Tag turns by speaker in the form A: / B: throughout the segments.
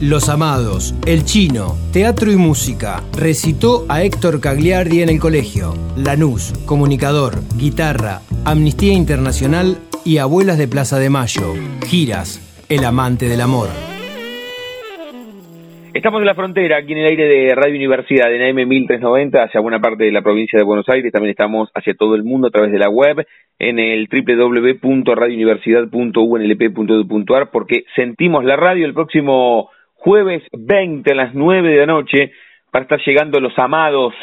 A: Los Amados, El Chino, Teatro y Música. Recitó a Héctor Cagliardi en el colegio. Lanús, comunicador, guitarra, Amnistía Internacional y Abuelas de Plaza de Mayo. Giras, El Amante del Amor.
B: Estamos en la frontera, aquí en el aire de Radio Universidad, en AM 1390, hacia buena parte de la provincia de Buenos Aires. También estamos hacia todo el mundo a través de la web, en el www.radiouniversidad.unlp.edu.ar, porque sentimos la radio el próximo jueves 20 a las 9 de la noche, para estar llegando los amados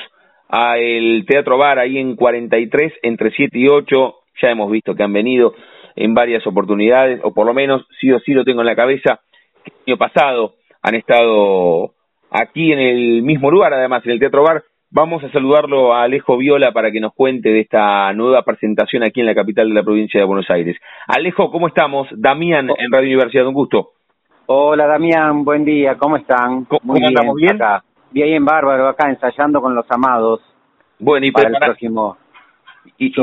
B: al Teatro Bar, ahí en 43, entre 7 y 8. Ya hemos visto que han venido en varias oportunidades, o por lo menos sí o sí lo tengo en la cabeza, el año pasado han estado aquí en el mismo lugar, además, en el Teatro Bar. Vamos a saludarlo a Alejo Viola para que nos cuente de esta nueva presentación aquí en la capital de la provincia de Buenos Aires. Alejo, ¿cómo estamos? Damián en Radio Universidad, un gusto.
C: Hola Damián, buen día, ¿cómo están?
B: ¿Cómo, andamos? ¿Bien?
C: Acá. Bien, bárbaro, acá ensayando con los amados.
B: Bueno, y
C: para el próximo
B: y,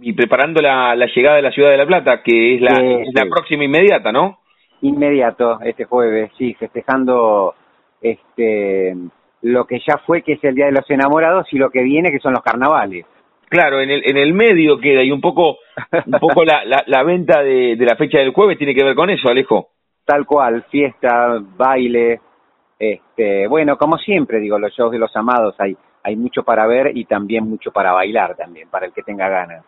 B: y, preparando la, la, llegada de la ciudad de La Plata, que es la,
C: Sí,
B: es la
C: sí.
B: próxima inmediata, ¿no?
C: inmediato este jueves, sí, festejando este lo que ya fue que es el Día de los Enamorados y lo que viene que son los carnavales.
B: Claro, en el, en el medio queda y un poco, un poco la, la, la venta de, de la fecha del jueves tiene que ver con eso, Alejo.
C: Tal cual, fiesta, baile, este, bueno, como siempre digo, los shows de los amados hay hay mucho para ver y también mucho para bailar también, para el que tenga ganas.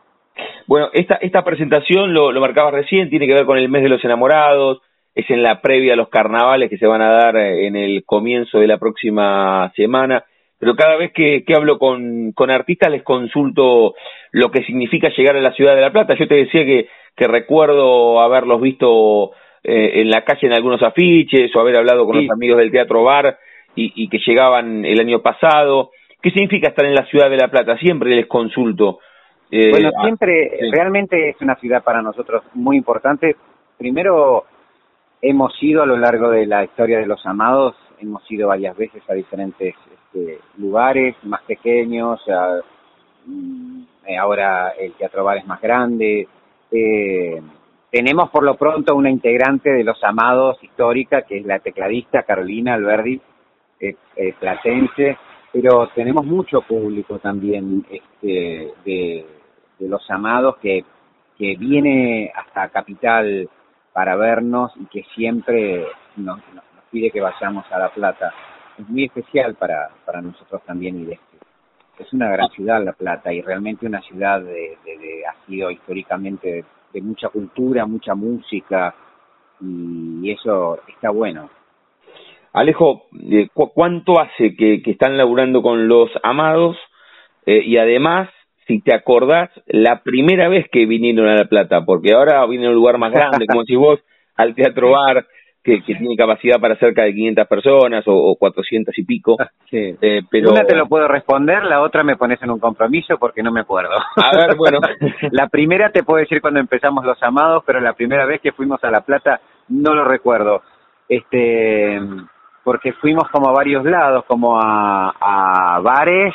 B: Bueno, esta, esta presentación, lo, lo marcabas recién, tiene que ver con el mes de los enamorados, es en la previa a los carnavales que se van a dar eh, en el comienzo de la próxima semana, pero cada vez que, que hablo con, con artistas les consulto lo que significa llegar a la ciudad de La Plata. Yo te decía que, que recuerdo haberlos visto eh, en la calle en algunos afiches o haber hablado con
C: Sí.
B: los amigos del Teatro Bar y, y que llegaban el año pasado. ¿Qué significa estar en la ciudad de La Plata? Siempre les consulto. Eh,
C: Bueno,
B: ah,
C: siempre,
B: sí.
C: realmente es una ciudad para nosotros muy importante. Primero, hemos ido a lo largo de la historia de los amados, hemos ido varias veces a diferentes este, lugares más pequeños, a- mm, ahora el Teatro Bar es más grande. Eh, tenemos por lo pronto una integrante de los amados histórica, que es la tecladista Carolina Alberdi, eh, eh, platense, pero tenemos mucho público también este, de, de los amados que, que viene hasta Capital para vernos y que siempre nos, nos- pide que vayamos a La Plata. Es muy especial para, para nosotros también y este. Es una gran ciudad La Plata y realmente una ciudad de, de- de- ha sido históricamente mucha cultura, mucha música y eso está bueno.
B: Alejo, eh, cu- ¿cuánto hace que, que están laburando con los amados? Eh, y además, si te acordás, la primera vez que vinieron a La Plata, porque ahora viene a un lugar más grande, como decís vos, al Teatro Bar, que, que tiene capacidad para cerca de 500 personas o, o 400 y pico.
C: Sí.
B: Eh, pero,
C: Una te lo puedo responder, la otra me pones en un compromiso porque no me acuerdo.
B: A ver, bueno.
C: la primera te puedo decir cuando empezamos Los Amados, pero la primera vez que fuimos a La Plata no lo recuerdo. Este, porque fuimos como a varios lados, como a, a bares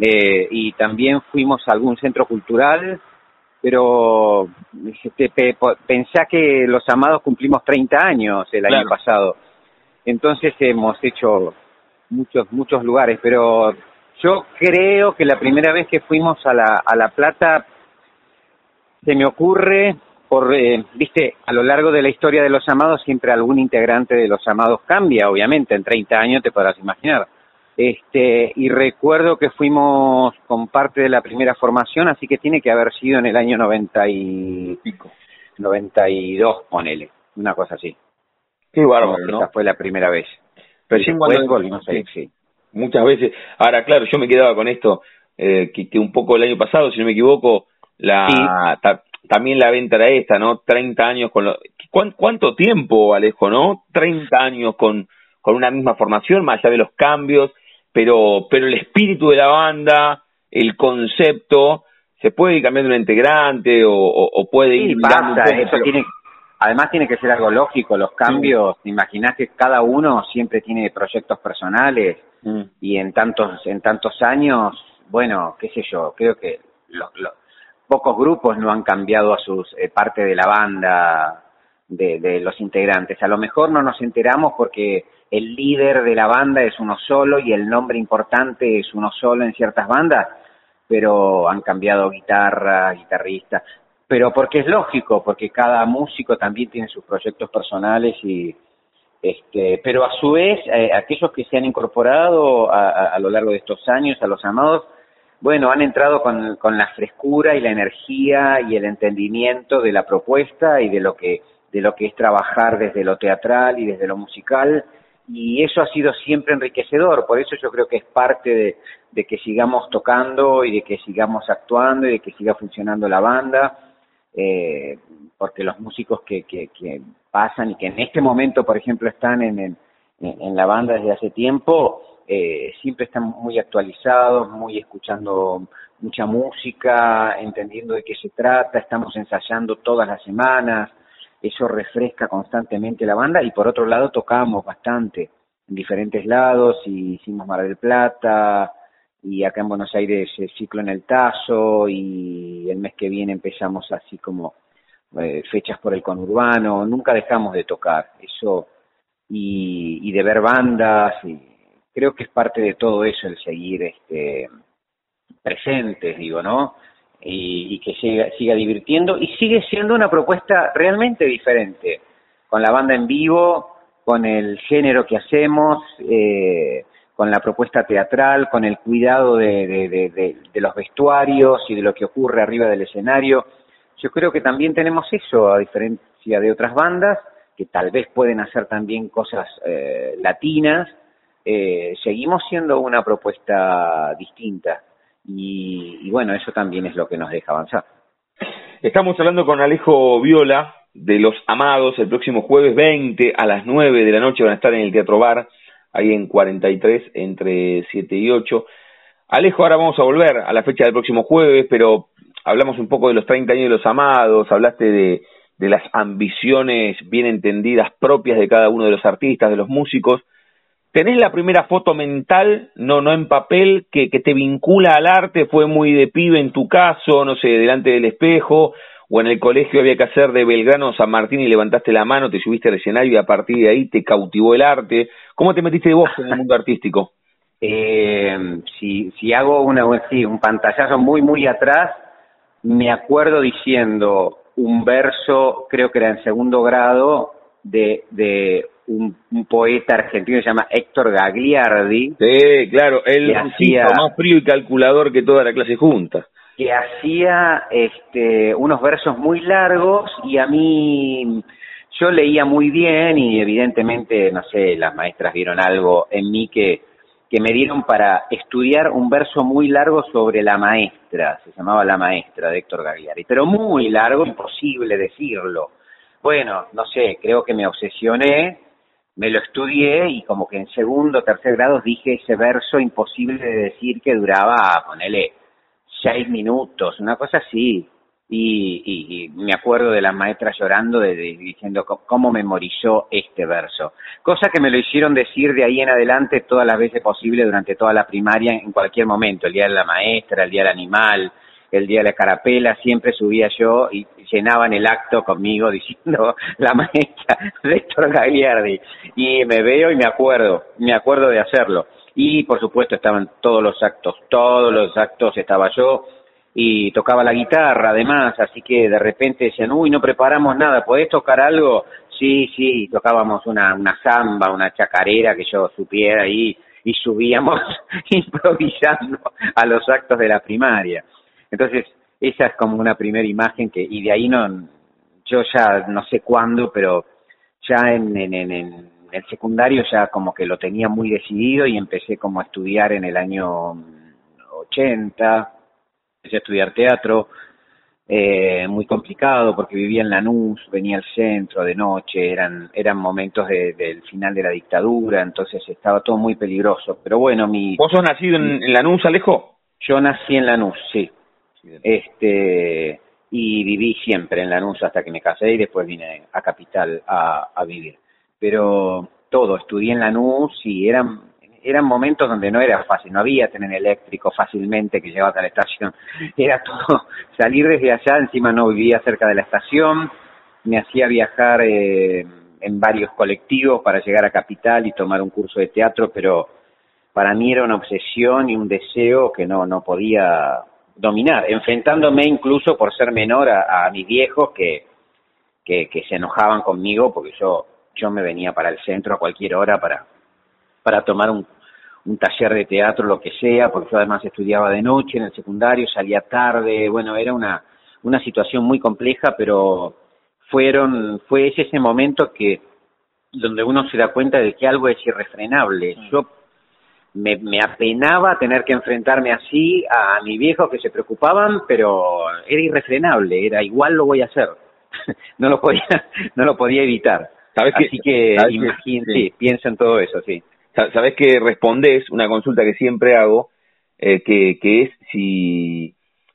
C: eh, y también fuimos a algún centro cultural, pero este, pe- pensá que Los Amados cumplimos 30 años el año pasado. Entonces hemos hecho muchos muchos lugares, pero yo creo que la primera vez que fuimos a la a La Plata se me ocurre por eh, viste a lo largo de la historia de los amados siempre algún integrante de los amados cambia obviamente en 30 años te podrás imaginar este y recuerdo que fuimos con parte de la primera formación así que tiene que haber sido en el año 90 y
B: Pico.
C: 92 ponele una cosa así
B: Qué bárbaro,
C: esa
B: ¿no?
C: fue la primera vez
B: Recién cuando-
C: volvimos a ir, sí.
B: muchas veces. Ahora, claro, yo me quedaba con esto, eh, que, que un poco el año pasado, si no me equivoco, la ta- también la venta era esta, ¿no? 30 años con lo... ¿Cuán- ¿Cuánto tiempo, Alejo, no? 30 años con, con una misma formación, más allá de los cambios, pero, pero el espíritu de la banda, el concepto, se puede ir cambiando un integrante o, puede ir
C: pasa, eso tiene además tiene que ser algo lógico los cambios sí. imaginás que cada uno siempre tiene proyectos personales mm. y en tantos en tantos años bueno qué sé yo creo que los, pocos grupos no han cambiado a sus eh, parte de la banda de, de los integrantes. A lo mejor no nos enteramos porque el líder de la banda es uno solo y el nombre importante es uno solo en ciertas bandas pero han cambiado guitarra, guitarrista, pero porque es lógico, porque cada músico también tiene sus proyectos personales y este, pero a su vez eh, aquellos que se han incorporado a, a, lo largo de estos años a los amados, bueno, han entrado con, con la frescura y la energía y el entendimiento de la propuesta y de lo que de lo que es trabajar desde lo teatral y desde lo musical y eso ha sido siempre enriquecedor, por eso yo creo que es parte de, que sigamos tocando y de que sigamos actuando y de que siga funcionando la banda, eh, porque los músicos que, que, que, pasan y que en este momento, por ejemplo, están en, en, en la banda desde hace tiempo, eh, siempre están muy actualizados, muy escuchando mucha música, entendiendo de qué se trata, estamos ensayando todas las semanas, eso refresca constantemente la banda. Y por otro lado tocamos bastante en diferentes lados y hicimos Mar del Plata y acá en Buenos Aires el ciclo en el Tazo y el mes que viene empezamos así como eh, fechas por el conurbano, nunca dejamos de tocar eso y, y de ver bandas y creo que es parte de todo eso el seguir este presentes digo no y, y que siga, siga divirtiendo y sigue siendo una propuesta realmente diferente, con la banda en vivo, con el género que hacemos, eh, con la propuesta teatral, con el cuidado de, los vestuarios y de lo que ocurre arriba del escenario. Yo creo que también tenemos eso, a diferencia de otras bandas, que tal vez pueden hacer también cosas eh, latinas, eh, seguimos siendo una propuesta distinta y, bueno, eso también es lo que nos deja avanzar.
B: Estamos hablando con Alejo Viola de Los Amados, el próximo jueves 20 a las 9 de la noche van a estar en el Teatro Bar, ahí en 43, entre 7 y 8. Alejo, ahora vamos a volver a la fecha del próximo jueves, pero hablamos un poco de los 30 años de Los Amados, hablaste de las ambiciones bien entendidas propias de cada uno de los artistas, de los músicos, tenés la primera foto mental, no, no en papel, que, que te vincula al arte, fue muy de pibe en tu caso, no sé, delante del espejo, o en el colegio había que hacer de Belgrano San Martín y levantaste la mano, te subiste al escenario y a partir de ahí te cautivó el arte. ¿Cómo te metiste vos en el mundo artístico?
C: Eh, si, si hago una, un pantallazo muy, muy atrás, me acuerdo diciendo un verso, creo que era en segundo grado, de, de un, un, poeta argentino que se llama Héctor Gagliardi.
B: Sí, claro, él hacía más frío y calculador que toda la clase junta.
C: Que hacía este, unos versos muy largos y a mí yo leía muy bien y evidentemente, no sé, las maestras vieron algo en mí que, que me dieron para estudiar un verso muy largo sobre la maestra, se llamaba La Maestra de Héctor Gagliardi, pero muy largo, imposible decirlo. Bueno, no sé, creo que me obsesioné me lo estudié y como que en segundo, tercer grado dije ese verso imposible de decir que duraba, ponele, seis minutos, una cosa así. Y, y, y me acuerdo de la maestra llorando, de, diciendo cómo memorizó este verso. Cosa que me lo hicieron decir de ahí en adelante todas las veces posible durante toda la primaria, en cualquier momento, el día de la maestra, el día del animal, el día de la carapela, siempre subía yo y llenaban el acto conmigo diciendo la maestra Héctor Gagliardi. Y me veo y me acuerdo, me acuerdo de hacerlo. Y por supuesto estaban todos los actos, todos los actos estaba yo y tocaba la guitarra además, así que de repente decían, uy, no preparamos nada, ¿podés tocar algo? Sí, sí, tocábamos una, una samba, una chacarera que yo supiera ahí y subíamos improvisando a los actos de la primaria. Entonces, esa es como una primera imagen que, y de ahí no, yo ya no sé cuándo, pero ya en, en, en, en el secundario ya como que lo tenía muy decidido y empecé como a estudiar en el año 80, empecé a estudiar teatro, eh, muy complicado porque vivía en Lanús, venía al centro de noche, eran, eran momentos de, del final de la dictadura, entonces estaba todo muy peligroso. Pero bueno, mi...
B: ¿Vos sos nacido en, en Lanús, Alejo?
C: Yo nací en Lanús, sí. Este, y viví siempre en Lanús hasta que me casé y después vine a Capital a, vivir. Pero todo, estudié en Lanús y eran eran momentos donde no era fácil, no había tren eléctrico fácilmente que llegaba a la estación, era todo salir desde allá, encima no vivía cerca de la estación, me hacía viajar eh, en varios colectivos para llegar a Capital y tomar un curso de teatro, pero para mí era una obsesión y un deseo que no, no podía dominar, enfrentándome incluso por ser menor a, mis viejos que, que, que, se enojaban conmigo porque yo, yo me venía para el centro a cualquier hora para, para tomar un, un taller de teatro, lo que sea, porque yo además estudiaba de noche en el secundario, salía tarde, bueno, era una, una situación muy compleja, pero fueron, fue ese, ese momento que, donde uno se da cuenta de que algo es irrefrenable. Mm. Yo me, me apenaba tener que enfrentarme así a mi viejo que se preocupaban, pero era irrefrenable, era igual lo voy a hacer. no lo podía, no lo podía evitar. ¿Sabes Así que, imagínate, piensa en todo eso, sí.
B: Sabes que respondés una consulta que siempre hago, eh, que, que es si,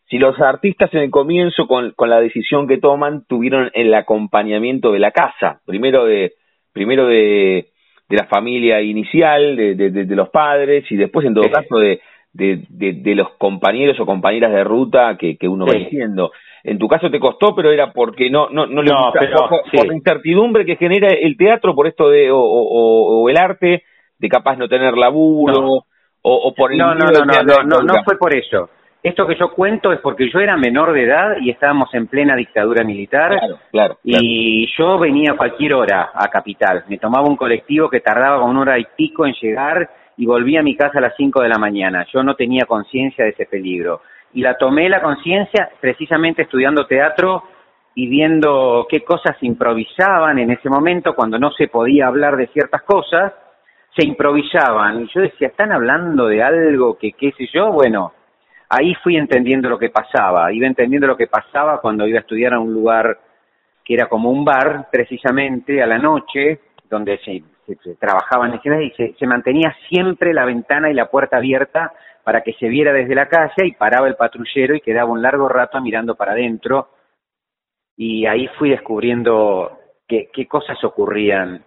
B: si los artistas en el comienzo con, con la decisión que toman tuvieron el acompañamiento de la casa, primero de, primero de, de la familia inicial, de, de, de, los padres y después en todo caso de, de, de, los compañeros o compañeras de ruta que, que uno va diciendo. En tu caso te costó, pero era porque no no no le gusta, por, la incertidumbre que genera el teatro, por esto de o, o, o el arte, de capaz no tener laburo o, por el
C: no no no no no, no, no fue por eso esto que yo cuento es porque yo era menor de edad y estábamos en plena dictadura militar
B: claro, claro,
C: y yo venía a cualquier hora a Capital. Me tomaba un colectivo que tardaba una hora y pico en llegar y volvía a mi casa a las cinco de la mañana. Yo no tenía conciencia de ese peligro. Y la tomé la conciencia precisamente estudiando teatro y viendo qué cosas improvisaban en ese momento cuando no se podía hablar de ciertas cosas se improvisaban. Y yo decía, ¿están hablando de algo que qué sé yo? Bueno, ahí fui entendiendo lo que pasaba. Iba entendiendo lo que pasaba cuando iba a estudiar a un lugar que era como un bar, precisamente, a la noche, donde se, se, trabajaban y se, se mantenía siempre la ventana y la puerta abierta para que se viera desde la calle y paraba el patrullero y quedaba un largo rato mirando para adentro. Y ahí fui descubriendo qué, qué cosas ocurrían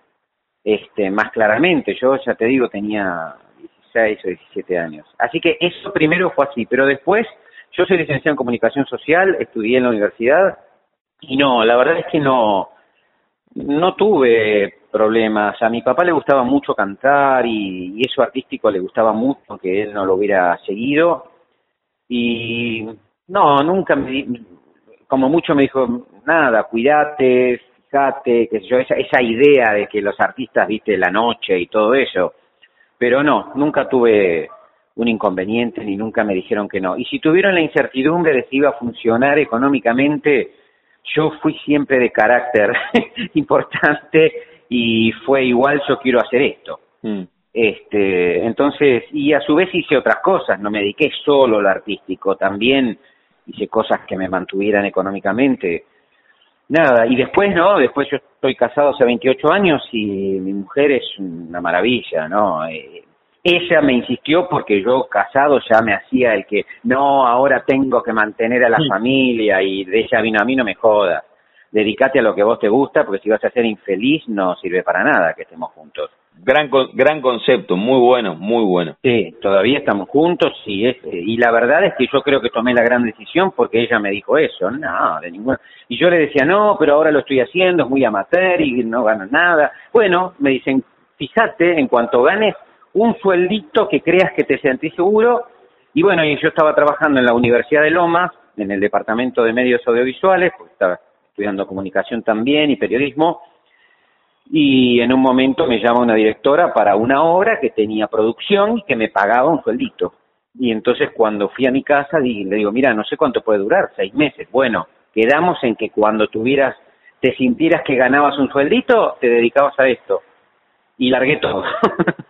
C: este, más claramente. Yo ya te digo, tenía 16 o 17 años. Así que eso primero fue así, pero después yo soy licenciado en comunicación social, estudié en la universidad y no, la verdad es que no, no tuve problemas. A mi papá le gustaba mucho cantar y, eso artístico le gustaba mucho, que él no lo hubiera seguido. Y no, nunca me, como mucho me dijo, nada, cuídate, que yo, esa, esa idea de que los artistas, viste, la noche y todo eso. Pero no, nunca tuve un inconveniente ni nunca me dijeron que no. Y si tuvieron la incertidumbre de si iba a funcionar económicamente, yo fui siempre de carácter importante y fue igual yo quiero hacer esto. Mm. Este, entonces, y a su vez hice otras cosas, no me dediqué solo al artístico, también hice cosas que me mantuvieran económicamente nada, y después, ¿no? Después yo estoy casado hace 28 años y mi mujer es una maravilla, ¿no? Eh, ella me insistió porque yo casado ya me hacía el que, no, ahora tengo que mantener a la familia y de ella vino a mí, no me jodas. Dedicate a lo que vos te gusta porque si vas a ser infeliz no sirve para nada que estemos juntos.
B: Gran, gran concepto, muy bueno, muy bueno.
C: Sí, todavía estamos juntos y, es, y la verdad es que yo creo que tomé la gran decisión porque ella me dijo eso, no, de ninguna. Y yo le decía, no, pero ahora lo estoy haciendo, es muy amateur y no gano nada. Bueno, me dicen, fíjate, en cuanto ganes un sueldito que creas que te sentís seguro, y bueno, y yo estaba trabajando en la Universidad de Lomas, en el Departamento de Medios Audiovisuales, porque estaba estudiando comunicación también y periodismo, y en un momento me llama una directora para una obra que tenía producción y que me pagaba un sueldito. Y entonces cuando fui a mi casa le digo, mira, no sé cuánto puede durar, seis meses. Bueno, quedamos en que cuando tuvieras, te sintieras que ganabas un sueldito, te dedicabas a esto. Y largué todo.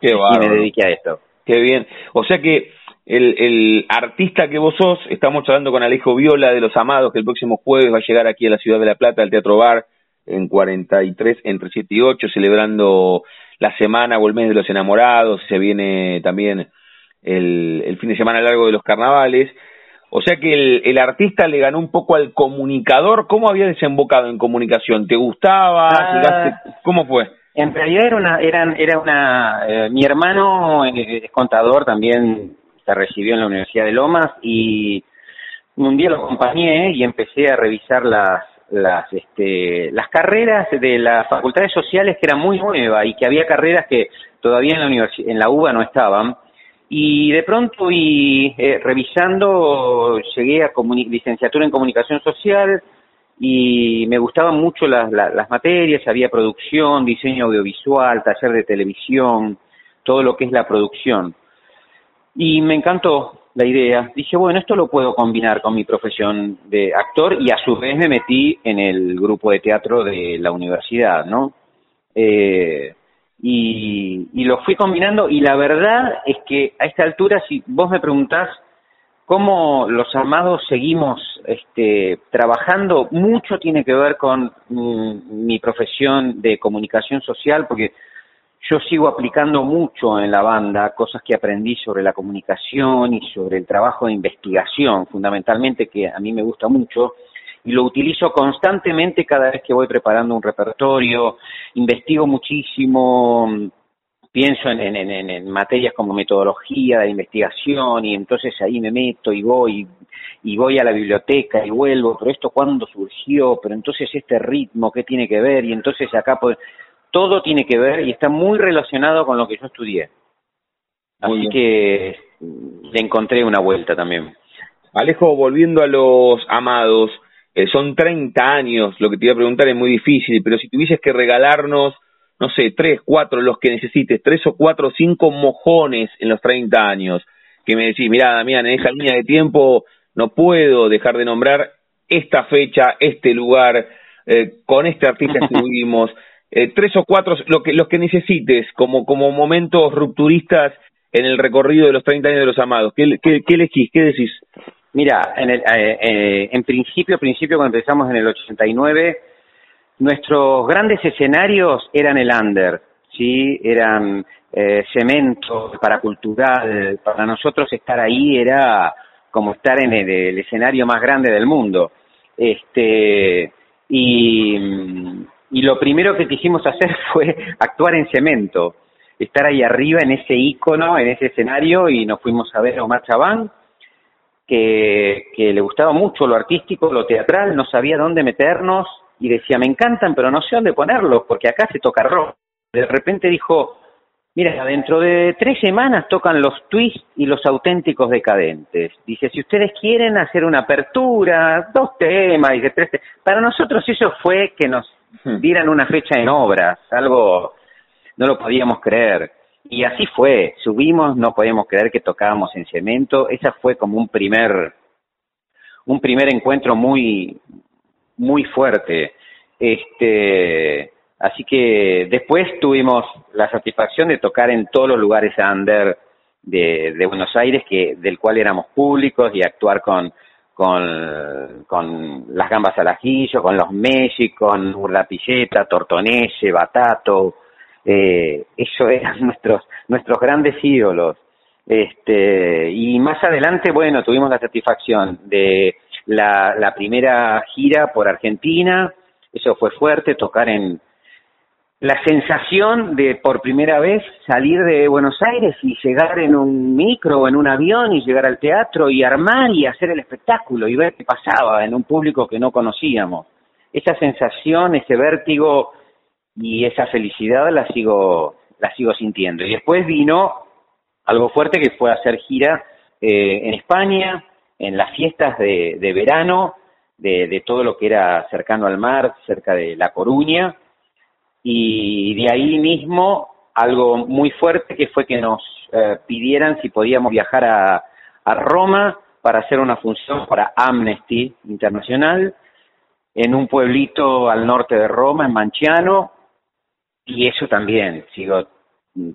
B: Qué
C: y me dediqué a esto.
B: Qué bien. O sea que el, el artista que vos sos, estamos hablando con Alejo Viola de Los Amados, que el próximo jueves va a llegar aquí a la ciudad de La Plata, al Teatro Bar, en 43 entre 7 y 8, celebrando la semana o el mes de los enamorados, se viene también el, el fin de semana largo de los carnavales. O sea que el, el, artista le ganó un poco al comunicador. ¿Cómo había desembocado en comunicación? ¿Te gustaba?
C: Ah,
B: ¿Cómo fue?
C: En realidad era una, eran, era una, eh, mi hermano es contador, también se recibió en la Universidad de Lomas y un día lo acompañé y empecé a revisar las, las, este, las carreras de las facultades sociales que eran muy nuevas y que había carreras que todavía en la, universidad, en la UBA no estaban y de pronto y eh, revisando llegué a licenciatura en comunicación social y me gustaban mucho las, las, materias, había producción, diseño audiovisual, taller de televisión, todo lo que es la producción. Y me encantó la idea. Dije, bueno, esto lo puedo combinar con mi profesión de actor y a su vez me metí en el grupo de teatro de la universidad, ¿no? Eh, y, lo fui combinando y la verdad es que a esta altura, si vos me preguntás cómo los amados seguimos este, trabajando, mucho tiene que ver con mm, mi profesión de comunicación social, porque yo sigo aplicando mucho en la banda cosas que aprendí sobre la comunicación y sobre el trabajo de investigación, fundamentalmente, que a mí me gusta mucho, y lo utilizo constantemente cada vez que voy preparando un repertorio, investigo muchísimo, pienso en, en, en, materias como metodología de investigación y entonces ahí me meto y voy y voy a la biblioteca y vuelvo, pero esto cuándo surgió, pero entonces este ritmo, ¿qué tiene que ver? Y entonces acá todo tiene que ver y está muy relacionado con lo que yo estudié. Así que le encontré una vuelta también.
B: Alejo, volviendo a los amados, eh, son 30 años, lo que te iba a preguntar es muy difícil, pero si tuvieses que regalarnos, no sé, tres, cuatro, los que necesites, tres o cuatro, cinco mojones en los 30 años, que me decís, mira, Damián, en esa línea de tiempo no puedo dejar de nombrar esta fecha, este lugar, eh, con este artista estuvimos, eh, tres o cuatro, lo que, los que necesites, como, como momentos rupturistas en el recorrido de los 30 años de los amados. ¿Qué, qué, qué elegís? ¿Qué decís?
C: Mira, en, el, eh, eh, en principio, principio cuando empezamos en el 89, nuestros grandes escenarios eran el under, sí, eran eh, cemento, paracultural. Para nosotros estar ahí era como estar en el, escenario más grande del mundo. Este y, y lo primero que quisimos hacer fue actuar en cemento, estar ahí arriba en ese icono, en ese escenario y nos fuimos a ver a Omar Chabán que, que le gustaba mucho lo artístico, lo teatral, no sabía dónde meternos y decía, me encantan, pero no sé dónde ponerlos, porque acá se toca rock. De repente dijo, mira, dentro de tres semanas tocan los twists y los auténticos decadentes. Dice, si ustedes quieren hacer una apertura, dos temas, dice, tres para nosotros eso fue que nos hmm. dieran una fecha en obras, algo no lo podíamos creer. Y así fue, subimos, no podíamos creer que tocábamos en cemento, esa fue como un primer, un primer encuentro muy, muy fuerte. Este, así que después tuvimos la satisfacción de tocar en todos los lugares under de, Buenos Aires, que, del cual éramos públicos y actuar con, con, con las gambas al ajillo, con los Messi, con Urdapilleta, Tortonese, Batato, eh, eso eran nuestros, nuestros grandes ídolos. Este, y más adelante, bueno, tuvimos la satisfacción de la primera gira por Argentina, eso fue fuerte, tocar en la sensación de por primera vez salir de Buenos Aires y llegar en un micro o en un avión y llegar al teatro y armar y hacer el espectáculo y ver qué pasaba en un público que no conocíamos. Esa sensación, ese vértigo y esa felicidad la sigo, la sigo sintiendo. Y después vino algo fuerte que fue hacer gira eh, en España, en las fiestas de, de verano, de, de, todo lo que era cercano al mar, cerca de La Coruña, y de ahí mismo algo muy fuerte que fue que nos eh, pidieran si podíamos viajar a, a Roma para hacer una función para Amnesty Internacional en un pueblito al norte de Roma, en Manciano, y eso también sigo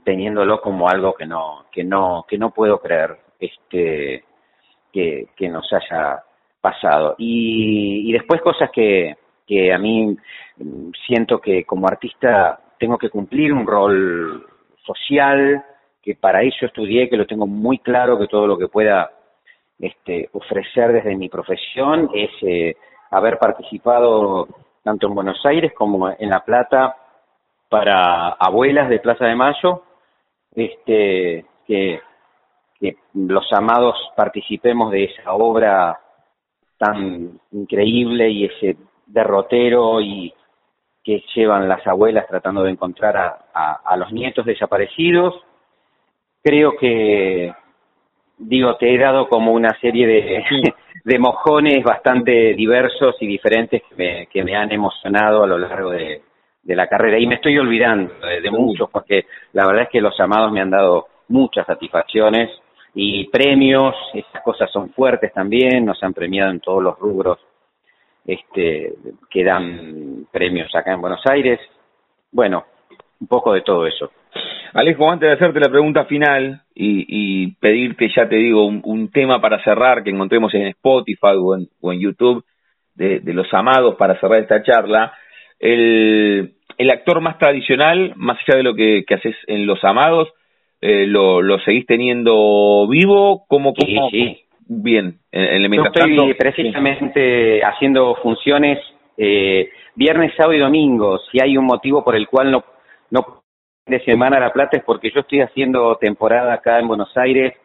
C: teniéndolo como algo que no que no que no puedo creer este que, que nos haya pasado. Y, y después cosas que que a mí siento que como artista tengo que cumplir un rol social que para eso estudié que lo tengo muy claro que todo lo que pueda este, ofrecer desde mi profesión es eh, haber participado tanto en Buenos Aires como en La Plata para abuelas de Plaza de Mayo, este, que, que los amados participemos de esa obra tan increíble y ese derrotero y que llevan las abuelas tratando de encontrar a, a, los nietos desaparecidos. Creo que, digo, te he dado como una serie de, de mojones bastante diversos y diferentes que me, que me han emocionado a lo largo de, de la carrera. Y me estoy olvidando de, muchos porque la verdad es que los amados me han dado muchas satisfacciones y premios, esas cosas son fuertes también, nos han premiado en todos los rubros este, que dan premios acá en Buenos Aires. Bueno, un poco de todo eso.
B: Alejo, antes de hacerte la pregunta final y, y pedirte, ya te digo, un, tema para cerrar que encontremos en Spotify o en, o en YouTube de, de, los amados para cerrar esta charla, el, el actor más tradicional, más allá de lo que, que haces en Los Amados, eh, lo, lo seguís teniendo vivo? ¿Cómo, cómo,
C: sí,
B: Bien,
C: en, el Yo estoy precisamente haciendo funciones eh, viernes, sábado y domingo. Si hay un motivo por el cual no, no de Semana La Plata es porque yo estoy haciendo temporada acá en Buenos Aires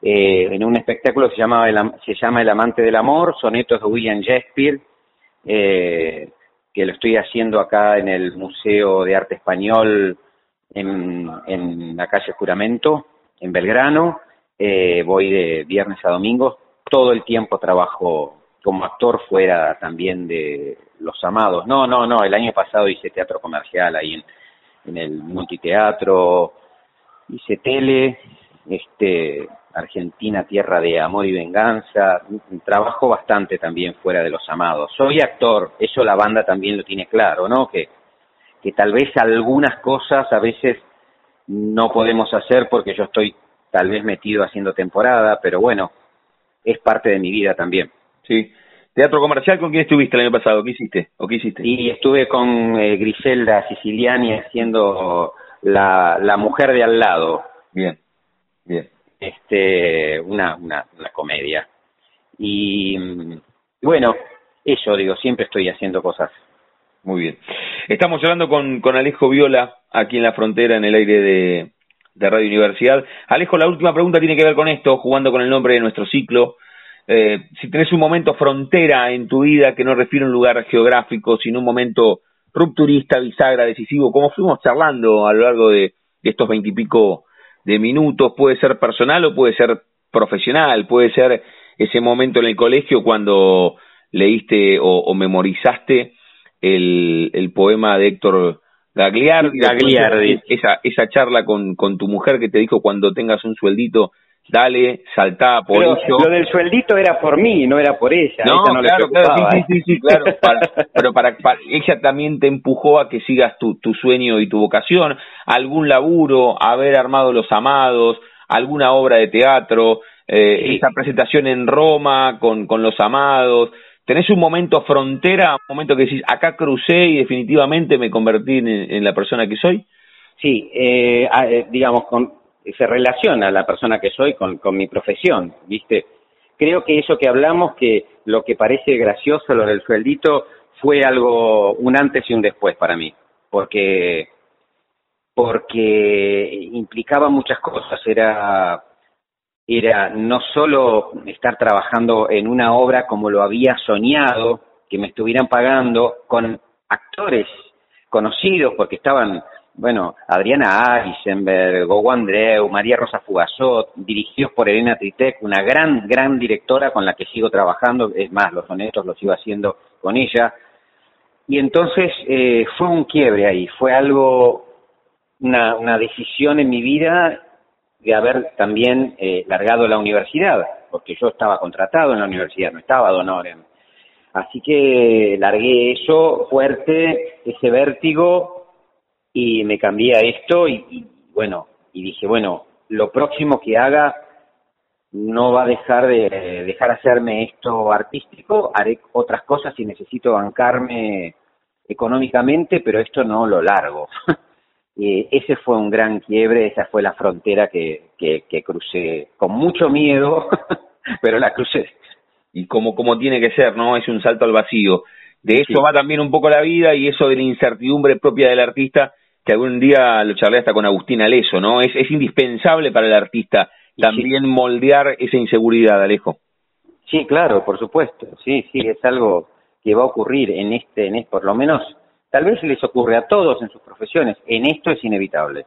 C: eh, en un espectáculo que se llama, el, se llama El Amante del Amor, sonetos de William Shakespeare, eh, que lo estoy haciendo acá en el Museo de Arte Español en, en la calle Juramento, en Belgrano. Eh, voy de viernes a domingo, todo el tiempo trabajo como actor fuera también de Los Amados. No, no, no, el año pasado hice teatro comercial ahí en, en el multiteatro, hice tele, este, Argentina, tierra de amor y venganza, trabajo bastante también fuera de Los Amados. Soy actor, eso la banda también lo tiene claro, ¿no? Que, que tal vez algunas cosas a veces no podemos hacer porque yo estoy tal vez metido haciendo temporada, pero bueno, es parte de mi vida también.
B: Sí. Teatro comercial, ¿con quién estuviste el año pasado? ¿Qué hiciste? ¿O qué hiciste?
C: Y estuve con eh, Griselda Siciliani haciendo la, la mujer de al lado.
B: Bien, bien.
C: Este, una, una, una comedia. Y mm, bueno, eso digo, siempre estoy haciendo cosas.
B: Muy bien. Estamos hablando con, con Alejo Viola, aquí en la frontera, en el aire de, de Radio Universidad. Alejo, la última pregunta tiene que ver con esto, jugando con el nombre de nuestro ciclo. Eh, si tenés un momento frontera en tu vida que no refiere a un lugar geográfico, sino un momento rupturista, bisagra, decisivo, como fuimos charlando a lo largo de, estos veintipico de minutos, puede ser personal o puede ser profesional, puede ser ese momento en el colegio cuando leíste o, memorizaste el, el poema de Héctor Gagliardi,
C: Gagliardi.
B: Esa, esa charla con, con tu mujer que te dijo cuando tengas un sueldito, dale, saltá por
C: pero Lo del sueldito era por mí, no era por ella.
B: No, claro, claro, sí, sí, sí, claro. pero para, ella también te empujó a que sigas tu, tu sueño y tu vocación, algún laburo, haber armado Los Amados, alguna obra de teatro, eh, esa presentación en Roma con, con Los Amados, ¿Tenés un momento frontera, un momento que decís, acá crucé y definitivamente me convertí en, la persona que soy?
C: Sí, eh, eh, digamos, con, se relaciona la persona que soy con, mi profesión, ¿viste? Creo que eso que hablamos, que lo que parece gracioso, lo del sueldito, fue algo, un antes y un después para mí, porque porque implicaba muchas cosas, era era no solo estar trabajando en una obra como lo había soñado, que me estuvieran pagando con actores conocidos, porque estaban, bueno, Adriana Eisenberg, Gogo Andreu, María Rosa Fugazot, dirigidos por Elena Tritec, una gran, gran directora con la que sigo trabajando, es más, los honestos los sigo haciendo con ella. Y entonces eh, fue un quiebre ahí, fue algo, una, una decisión en mi vida de haber también eh, largado la universidad, porque yo estaba contratado en la universidad, no estaba de Así que largué eso fuerte, ese vértigo, y me cambié a esto y, bueno, y dije, bueno, lo próximo que haga no va a dejar de dejar hacerme esto artístico, haré otras cosas si necesito bancarme económicamente, pero esto no lo largo. Eh, ese fue un gran quiebre, esa fue la frontera que, que, crucé con mucho miedo, pero la crucé.
B: Y como, como tiene que ser, ¿no? Es un salto al vacío. De eso va también un poco la vida y eso de la incertidumbre propia del artista, que algún día lo charlé hasta con Agustín Aleso, ¿no? Es, es indispensable para el artista también moldear esa inseguridad, Alejo.
C: Sí, claro, por supuesto. Sí, sí, es algo que va a ocurrir en este, en este, por lo menos, tal vez les ocurre a todos en sus profesiones. En esto es inevitable.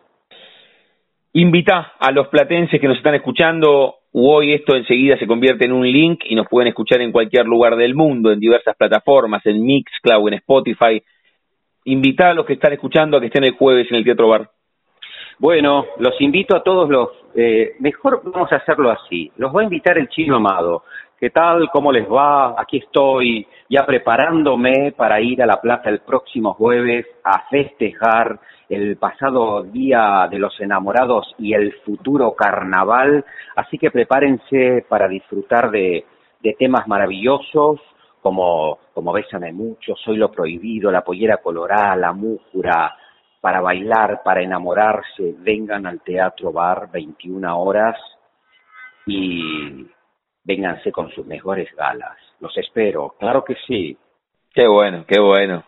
B: Invita a los platenses que nos están escuchando hoy esto enseguida se convierte en un link y nos pueden escuchar en cualquier lugar del mundo, en diversas plataformas, en Mixcloud, en Spotify. Invita a los que están escuchando a que estén el jueves en el Teatro Bar.
C: Bueno, los invito a todos los, eh, mejor vamos a hacerlo así, los va a invitar el chino amado. ¿Qué tal? ¿Cómo les va? Aquí estoy ya preparándome para ir a la plaza el próximo jueves a festejar el pasado día de los enamorados y el futuro carnaval, así que prepárense para disfrutar de, temas maravillosos como, como Bésame mucho, Soy lo prohibido, La pollera colorada, La mújura, para bailar, para enamorarse, vengan al Teatro Bar 21 horas y vénganse con sus mejores galas. Los espero, claro que sí.
B: Qué bueno, qué bueno.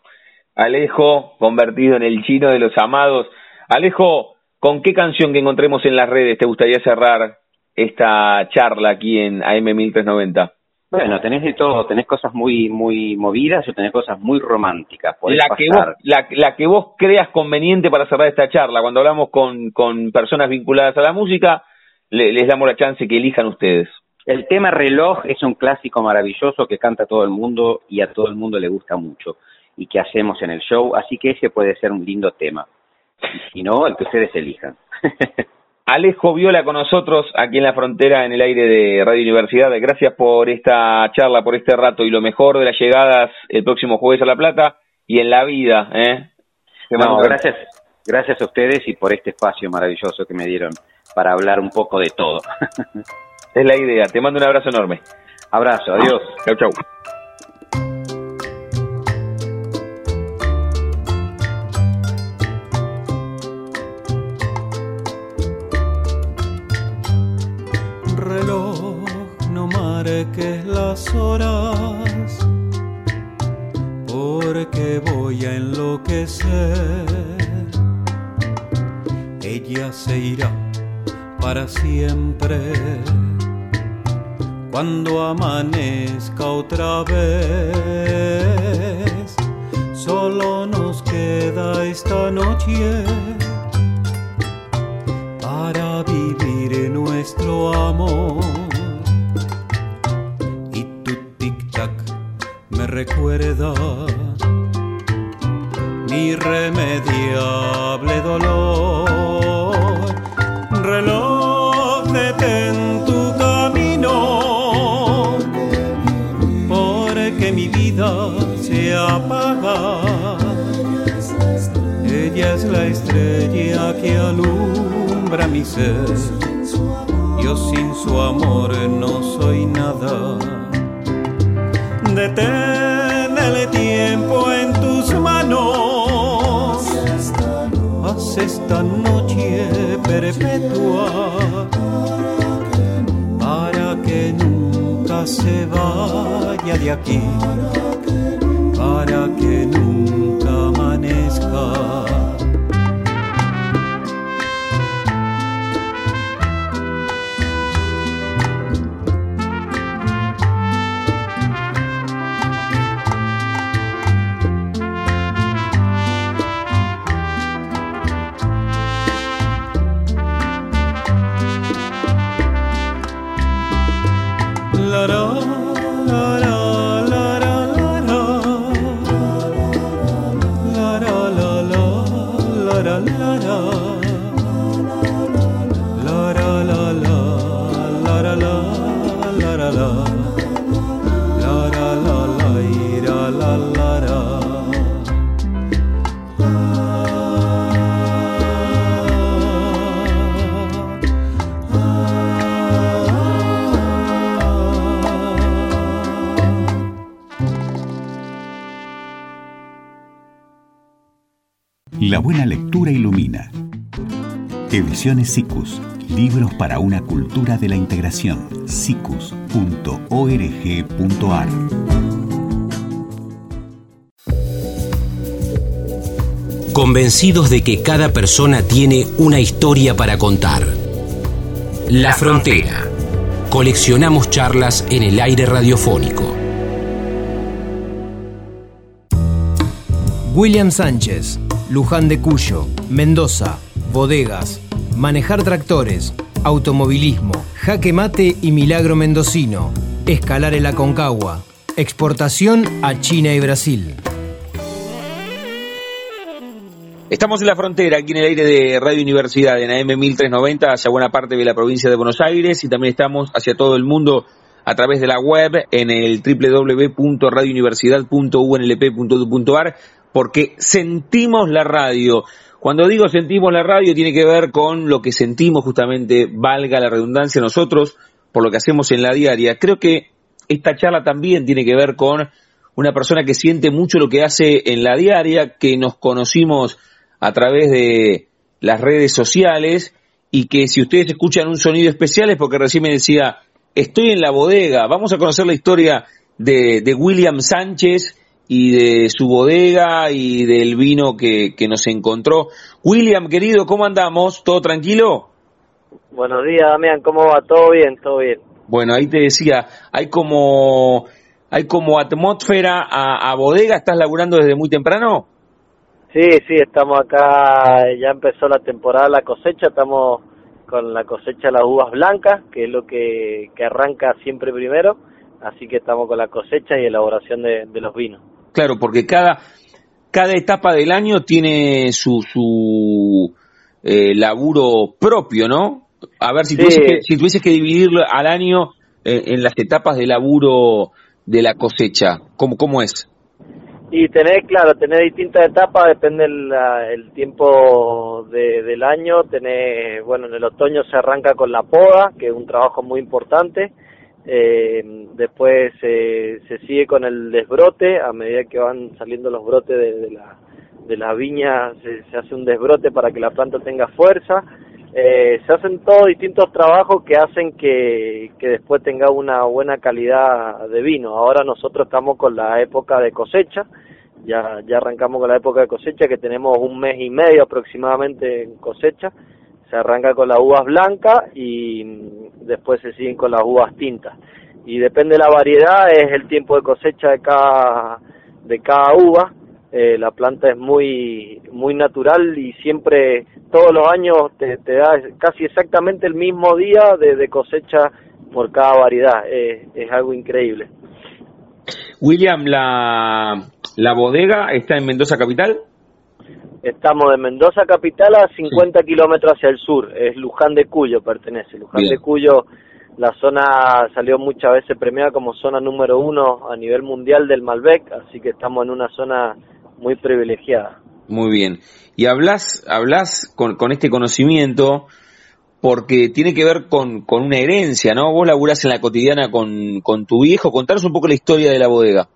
B: Alejo, convertido en el chino de los amados. Alejo, ¿con qué canción que encontremos en las redes te gustaría cerrar esta charla aquí en AM1390?
C: Bueno, tenés de todo, tenés cosas muy muy movidas o tenés cosas muy románticas.
B: La que, vos, la, que vos creas conveniente para cerrar esta charla. Cuando hablamos con, con personas vinculadas a la música, les damos la chance que elijan ustedes.
C: El tema reloj es un clásico maravilloso que canta todo el mundo y a todo el mundo le gusta mucho y que hacemos en el show, así que ese puede ser un lindo tema. Y si no, el que ustedes elijan.
B: Alejo Viola con nosotros aquí en la frontera en el aire de Radio Universidad. Gracias por esta charla, por este rato y lo mejor de las llegadas el próximo jueves a La Plata y en la vida. ¿eh?
C: gracias, gracias a ustedes y por este espacio maravilloso que me dieron para hablar un poco de todo.
B: es la idea. Te mando un abrazo enorme.
C: Abrazo, adiós.
B: Chau, chau.
D: que las horas, porque voy a enloquecer. Ella se irá para siempre cuando amanezca otra vez. Solo nos queda esta noche para vivir nuestro amor recuerda mi irremediable dolor. Se apaga. Ella es la estrella que alumbra mi ser. Yo sin su amor no soy nada detén el tiempo en tus manos. Haz esta noche perpetua para que nunca se vaya de aquí, para que nunca
E: Ediciones SICUS Libros para una cultura de la integración. cicus.org.ar
F: Convencidos de que cada persona tiene una historia para contar. La Frontera. Coleccionamos charlas en el aire radiofónico.
A: William Sánchez, Luján de Cuyo, Mendoza, Bodegas, Manejar tractores, automovilismo, jaque mate y milagro mendocino, escalar el Aconcagua, exportación a China y Brasil.
B: Estamos en la frontera, aquí en el aire de Radio Universidad, en AM 1390, hacia buena parte de la provincia de Buenos Aires, y también estamos hacia todo el mundo a través de la web en el www.radiouniversidad.unlp.edu.ar, porque sentimos la radio. Cuando digo sentimos la radio, tiene que ver con lo que sentimos justamente, valga la redundancia, nosotros, por lo que hacemos en la diaria. Creo que esta charla también tiene que ver con una persona que siente mucho lo que hace en la diaria, que nos conocimos a través de las redes sociales y que si ustedes escuchan un sonido especial es porque recién me decía, estoy en la bodega, vamos a conocer la historia de, William Sánchez y de su bodega y del vino que, que nos encontró. William, querido, ¿cómo andamos? ¿Todo tranquilo?
G: Buenos días, Damián, ¿cómo va? ¿Todo bien? ¿Todo bien?
B: Bueno, ahí te decía, hay como, hay como atmósfera a, a bodega, ¿estás laburando desde muy temprano?
G: Sí, sí, estamos acá, ya empezó la temporada, la cosecha, estamos con la cosecha de las uvas blancas, que es lo que, que arranca siempre primero, así que estamos con la cosecha y elaboración de, de los vinos.
B: Claro, porque cada, cada etapa del año tiene su, su eh, laburo propio, ¿no? A ver, si,
G: Sí.
B: tuvieses que, si tuvieses que dividirlo al año eh, en las etapas de laburo de la cosecha, ¿cómo, cómo es?
G: Y tenés, claro, tenés distintas etapas, depende el, la- el tiempo de- del año. Tenés, bueno, en el otoño se arranca con la poda, que es un trabajo muy importante. Eh, después eh, se sigue con el desbrote, a medida que van saliendo los brotes de, la, de la viña, se, se hace un desbrote para que la planta tenga fuerza. Eh, se hacen todos distintos trabajos que hacen que, que después tenga una buena calidad de vino. Ahora nosotros estamos con la época de cosecha, ya, ya arrancamos con la época de cosecha que tenemos un mes y medio aproximadamente en cosecha. Se arranca con las uvas blancas y después se siguen con las uvas tintas. Y depende de la variedad, es el tiempo de cosecha de cada, de cada uva. Eh, la planta es muy muy natural y siempre todos los años te, te da casi exactamente el mismo día de, cosecha por cada variedad es algo increíble
B: William, la, la bodega está en Mendoza Capital.
G: Estamos de Mendoza capital a 50 kilómetros hacia el sur es Luján de Cuyo pertenece Luján
B: Bien.
G: de Cuyo la zona salió muchas veces premiada como zona número uno a nivel mundial del Malbec así que estamos en una zona muy privilegiada
B: Muy bien. Y hablas, hablas con, con este conocimiento porque tiene que ver con, con una herencia, ¿no? Vos laburás en la cotidiana con, con tu viejo. Contanos un poco la historia de la bodega.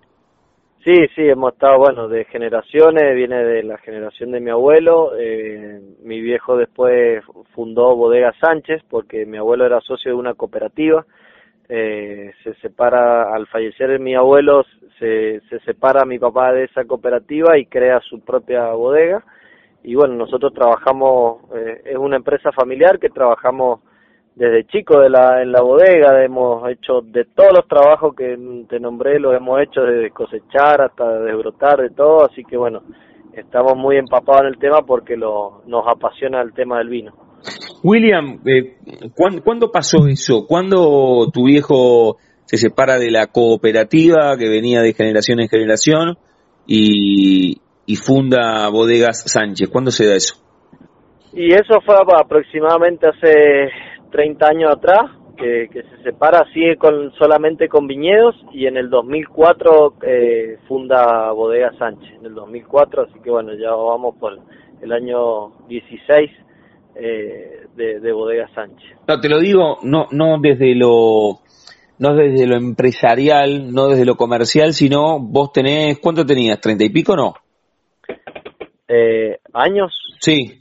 G: Sí, sí, hemos estado, bueno, de generaciones, viene de la generación de mi abuelo, eh, mi viejo después fundó Bodega Sánchez porque mi abuelo era socio de una cooperativa, eh, se separa, al fallecer mi abuelo, se, se separa mi papá de esa cooperativa y crea su propia bodega, y bueno, nosotros trabajamos, eh, es una empresa familiar que trabajamos desde chico de la, en la bodega, hemos hecho de todos los trabajos que te nombré, los hemos hecho desde cosechar hasta desbrotar, de todo, así que bueno, estamos muy empapados en el tema porque lo, nos apasiona el tema del vino.
B: William, eh, ¿cuán- ¿cuándo pasó eso? ¿Cuándo tu viejo se separa de la cooperativa que venía de generación en generación y, y funda Bodegas Sánchez? ¿Cuándo se da eso?
G: Y eso fue aproximadamente hace 30 años atrás, que, que se separa, sigue con, solamente con viñedos y en el 2004 eh, funda Bodega Sánchez, en el 2004, así que bueno, ya vamos por el año 16 eh, de, de Bodega Sánchez.
B: No, te lo digo, no, no desde lo, no desde lo empresarial, no desde lo comercial, sino vos tenés, ¿cuánto tenías? ¿Treinta y pico no?
G: Eh, ¿Años?
B: Sí.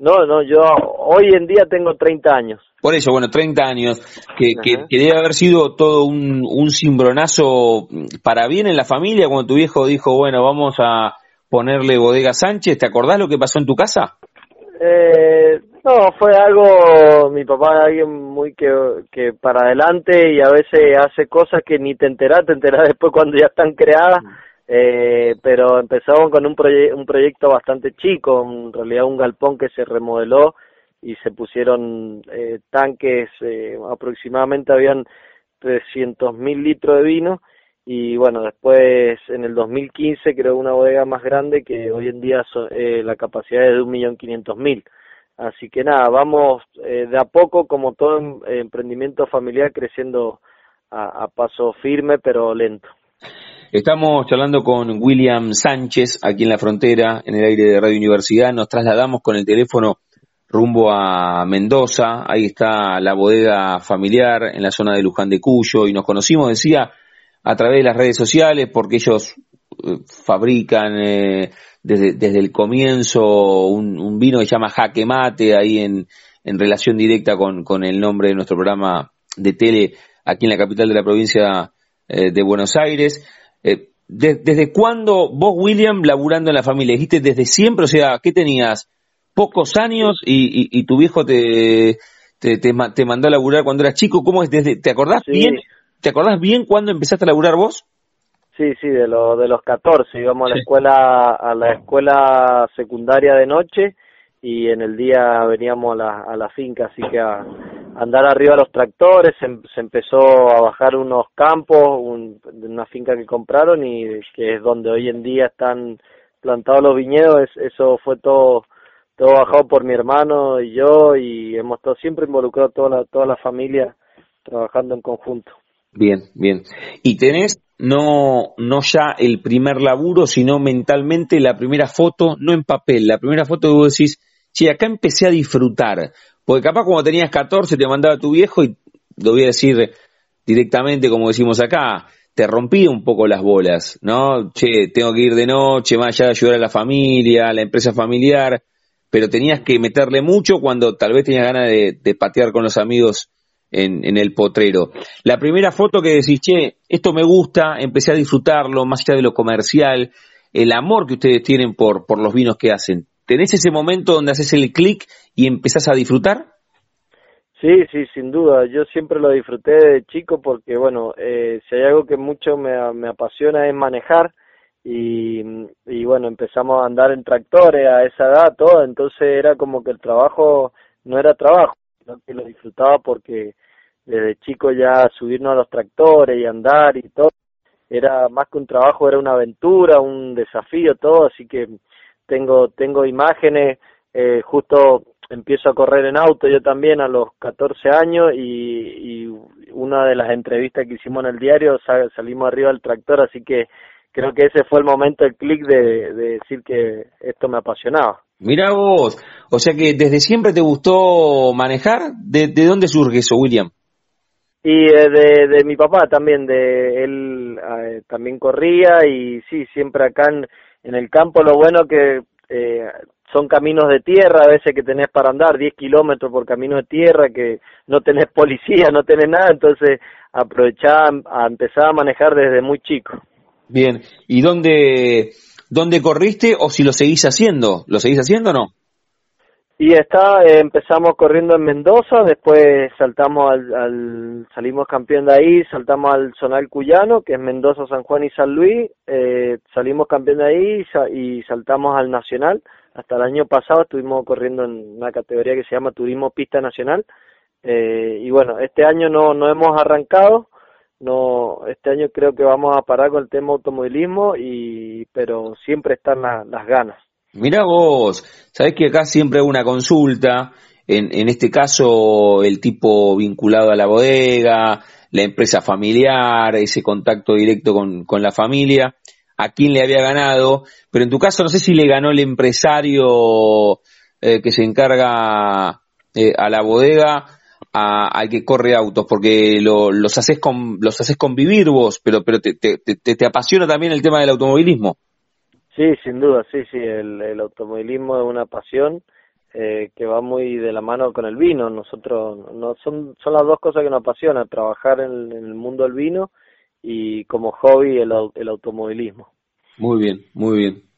G: No, no, yo hoy en día tengo 30 años.
B: Por eso, bueno, 30 años, que, que, debe haber sido todo un, un cimbronazo para bien en la familia cuando tu viejo dijo, bueno, vamos a ponerle Bodega Sánchez. ¿Te acordás lo que pasó en tu casa?
G: Eh, no, fue algo, mi papá es alguien muy que, que para adelante y a veces hace cosas que ni te enterás, te enterás después cuando ya están creadas, eh, pero empezamos con un, un proyecto bastante chico, en realidad un galpón que se remodeló y se pusieron eh, tanques, eh, aproximadamente habían 300 mil litros de vino y bueno, después en el 2015 creo una bodega más grande que hoy en día eh, la capacidad es de un millón quinientos mil Así que nada, vamos eh, de a poco, como todo em, emprendimiento familiar, creciendo a, paso firme pero lento.
B: Estamos charlando con William Sánchez aquí en la frontera, en el aire de Radio Universidad. Nos trasladamos con el teléfono rumbo a Mendoza. Ahí está la bodega familiar en la zona de Luján de Cuyo y nos conocimos, decía, a través de las redes sociales porque ellos eh, fabrican eh, desde, desde el comienzo un, vino que se llama Jaque Mate, ahí en, en relación directa con, con el nombre de nuestro programa de tele aquí en la capital de la provincia eh, de Buenos Aires. Eh, ¿Desde cuándo vos, William, laburando en la familia? ¿Dijiste desde siempre? O sea, ¿qué tenías? ¿Pocos años y, y, tu viejo te, te, te, mandó a laburar cuando eras chico? ¿Cómo es desde, ¿Te acordás bien? ¿Te acordás bien cuándo empezaste a laburar vos?
G: Sí, sí, de, lo, de los 14 íbamos a la escuela a la escuela secundaria de noche y en el día veníamos a la, a la finca, así que a, andar arriba los tractores, se, empezó a bajar unos campos, un, de una finca que compraron y que es donde hoy en día están plantados los viñedos, eso fue todo todo bajado por mi hermano y yo y hemos estado siempre involucrados toda la, toda la familia trabajando en conjunto.
B: Bien, bien. ¿Y tenés no, no ya el primer laburo, sino mentalmente la primera foto, no en papel, la primera foto que vos decís, sí, acá empecé a disfrutar. Porque capaz cuando tenías 14 te mandaba tu viejo y lo voy a decir directamente como decimos acá, te rompía un poco las bolas, ¿no? Che, tengo que ir de noche, más allá de ayudar a la familia, a la empresa familiar, pero tenías que meterle mucho cuando tal vez tenías ganas de, patear con los amigos en, en, el potrero. La primera foto que decís, che, esto me gusta, empecé a disfrutarlo, más allá de lo comercial, el amor que ustedes tienen por, por los vinos que hacen. ¿Tenés ese momento donde haces el clic y empezás a disfrutar?
G: Sí, sí, sin duda. Yo siempre lo disfruté de chico porque, bueno, eh, si hay algo que mucho me, me apasiona es manejar y, y, bueno, empezamos a andar en tractores a esa edad, todo, entonces era como que el trabajo no era trabajo, que lo disfrutaba porque desde chico ya subirnos a los tractores y andar y todo, era más que un trabajo, era una aventura, un desafío, todo, así que tengo, tengo imágenes, eh, justo empiezo a correr en auto yo también a los 14 años y, y una de las entrevistas que hicimos en el diario salimos arriba del tractor, así que creo que ese fue el momento, el clic de, de decir que esto me apasionaba.
B: Mira vos, o sea que desde siempre te gustó manejar. ¿De, de dónde surge eso, William?
G: Y eh, de, de, mi papá también, de él eh, también corría y sí, siempre acá en, en el campo lo bueno que eh, son caminos de tierra, a veces que tenés para andar 10 kilómetros por camino de tierra, que no tenés policía, no tenés nada, entonces aprovechaba a empezar a manejar desde muy chico.
B: Bien, ¿y dónde, dónde corriste o si lo seguís haciendo? ¿Lo seguís haciendo o no?
G: Y está, eh, empezamos corriendo en Mendoza, después saltamos al, salimos campeón de ahí, saltamos al zonal cuyano, que es Mendoza, San Juan y San Luis, eh, salimos campeón de ahí y, saltamos al nacional. Hasta el año pasado estuvimos corriendo en una categoría que se llama Turismo Pista Nacional. Eh, y bueno, este año no, no hemos arrancado, no este año creo que vamos a parar con el tema automovilismo y pero siempre están las ganas.
B: Mira vos sabés que acá siempre hay una consulta en, en este caso el tipo vinculado a la bodega la empresa familiar ese contacto directo con, con la familia a quién le había ganado pero en tu caso no sé si le ganó el empresario eh, que se encarga eh, a la bodega al que corre autos, porque lo, los haces con, los haces convivir vos, pero, pero te, te, te, te, apasiona también el tema del automovilismo.
G: Sí, sin duda, sí, sí, el, el automovilismo es una pasión. eh, que va muy de la mano con el vino. Nosotros no son son las dos cosas que nos apasionan, trabajar en, el mundo del vino y como hobby el, el automovilismo.
B: Muy bien, muy bien.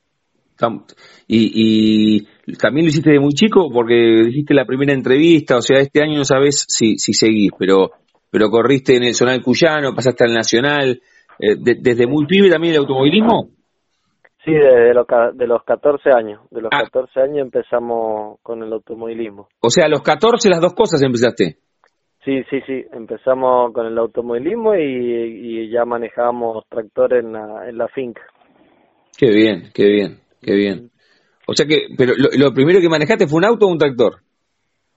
B: Y, y también lo hiciste de muy chico porque dijiste la primera entrevista, o sea, este año no sabes si, si seguís, pero pero corriste en el Zonal Cuyano, pasaste al Nacional, eh, ¿desde muy pibe también el automovilismo?
G: Sí, desde los, de los 14 años. De los 14 ah. años empezamos con el automovilismo.
B: O sea, a los 14 las dos cosas empezaste.
G: Sí, sí, sí. Empezamos con el automovilismo y, ya manejábamos tractor en la, en la finca.
B: Qué bien, qué bien, qué bien. O sea que, pero lo, primero que manejaste fue un auto o un tractor?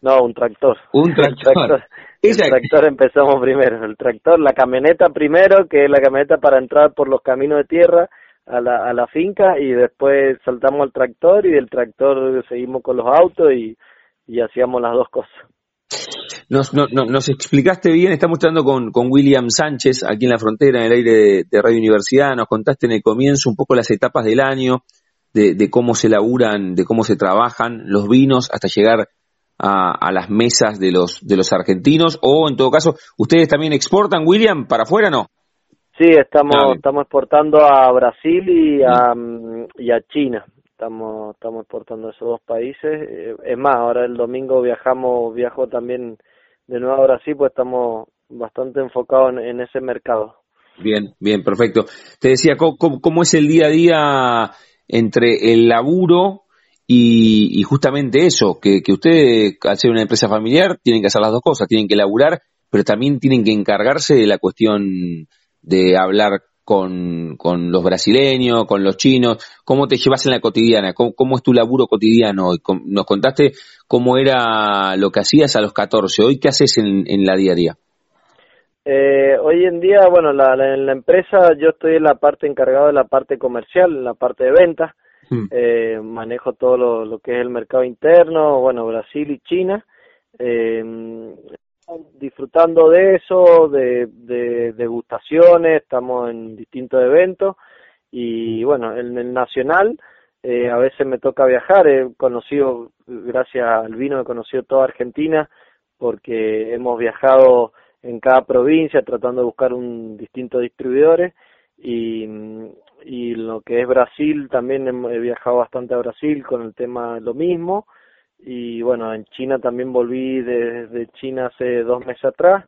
G: No, un tractor.
B: Un tractor.
G: El tractor empezamos primero. El tractor, la camioneta primero, que es la camioneta para entrar por los caminos de tierra a la, a la finca y después saltamos al tractor y del tractor seguimos con los autos y, y hacíamos las dos cosas.
B: Nos, no, nos explicaste bien, estamos hablando con, con William Sánchez aquí en la frontera, en el aire de, Radio Universidad, nos contaste en el comienzo un poco las etapas del año, de, de cómo se laburan, de cómo se trabajan los vinos hasta llegar a, a, las mesas de los, de los argentinos, o en todo caso, ¿ustedes también exportan, William, para afuera no?
G: Sí, estamos, estamos exportando a Brasil y a, mm, y a China. Estamos, estamos exportando a esos dos países. Eh, es más, ahora el domingo viajamos, viajo también de nuevo a Brasil, pues estamos bastante enfocados en, ese mercado.
B: Bien, bien, perfecto. Te decía, ¿cómo, ¿cómo, es el día a día entre el laburo y, y justamente eso? Que, que ustedes, al ser una empresa familiar, tienen que hacer las dos cosas, tienen que laburar, pero también tienen que encargarse de la cuestión de hablar con, con los brasileños, con los chinos? ¿Cómo te llevas en la cotidiana? ¿Cómo, es tu laburo cotidiano? Nos contaste cómo era lo que hacías a los 14. ¿Hoy qué haces en, en la día a día?
G: Eh, hoy en día, bueno, la, en la empresa yo estoy en la parte encargado de la parte comercial, en la parte de ventas. Mm. Eh, manejo todo lo, lo, que es el mercado interno, bueno, Brasil y China. Eh, disfrutando de eso, de, de degustaciones, estamos en distintos eventos y bueno, en el nacional eh, a veces me toca viajar, he conocido, gracias al vino, he conocido toda Argentina porque hemos viajado en cada provincia tratando de buscar un distintos distribuidores y, y lo que es Brasil también he, viajado bastante a Brasil con el tema lo mismo. Y bueno, en China también volví desde China hace dos meses atrás,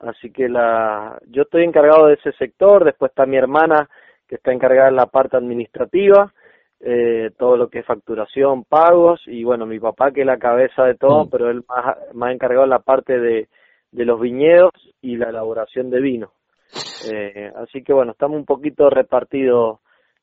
G: así que la, yo estoy encargado de ese sector, después está mi hermana que está encargada en la parte administrativa, eh, todo lo que es facturación, pagos, y bueno, mi papá que es la cabeza de todo, mm. pero él más, más encargado en la parte de, de los viñedos y la elaboración de vino. Eh, así que bueno, estamos un poquito repartidos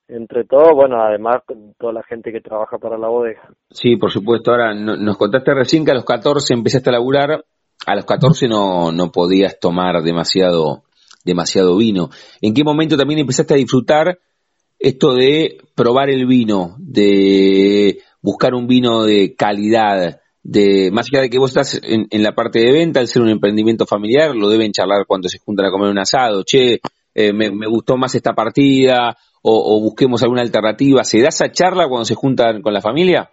G: entre todo, bueno, además con toda la gente que trabaja para la bodega.
B: Sí, por supuesto. Ahora, nos contaste recién que a los 14 empezaste a laburar, a los 14 no, no podías tomar demasiado, demasiado vino. ¿En qué momento también empezaste a disfrutar esto de probar el vino, de buscar un vino de calidad, de más allá de que vos estás en, la parte de venta, al ser un emprendimiento familiar, lo deben charlar cuando se juntan a comer un asado, che, eh, me, gustó más esta partida, o, busquemos alguna alternativa. ¿Se da esa charla cuando se juntan con la familia?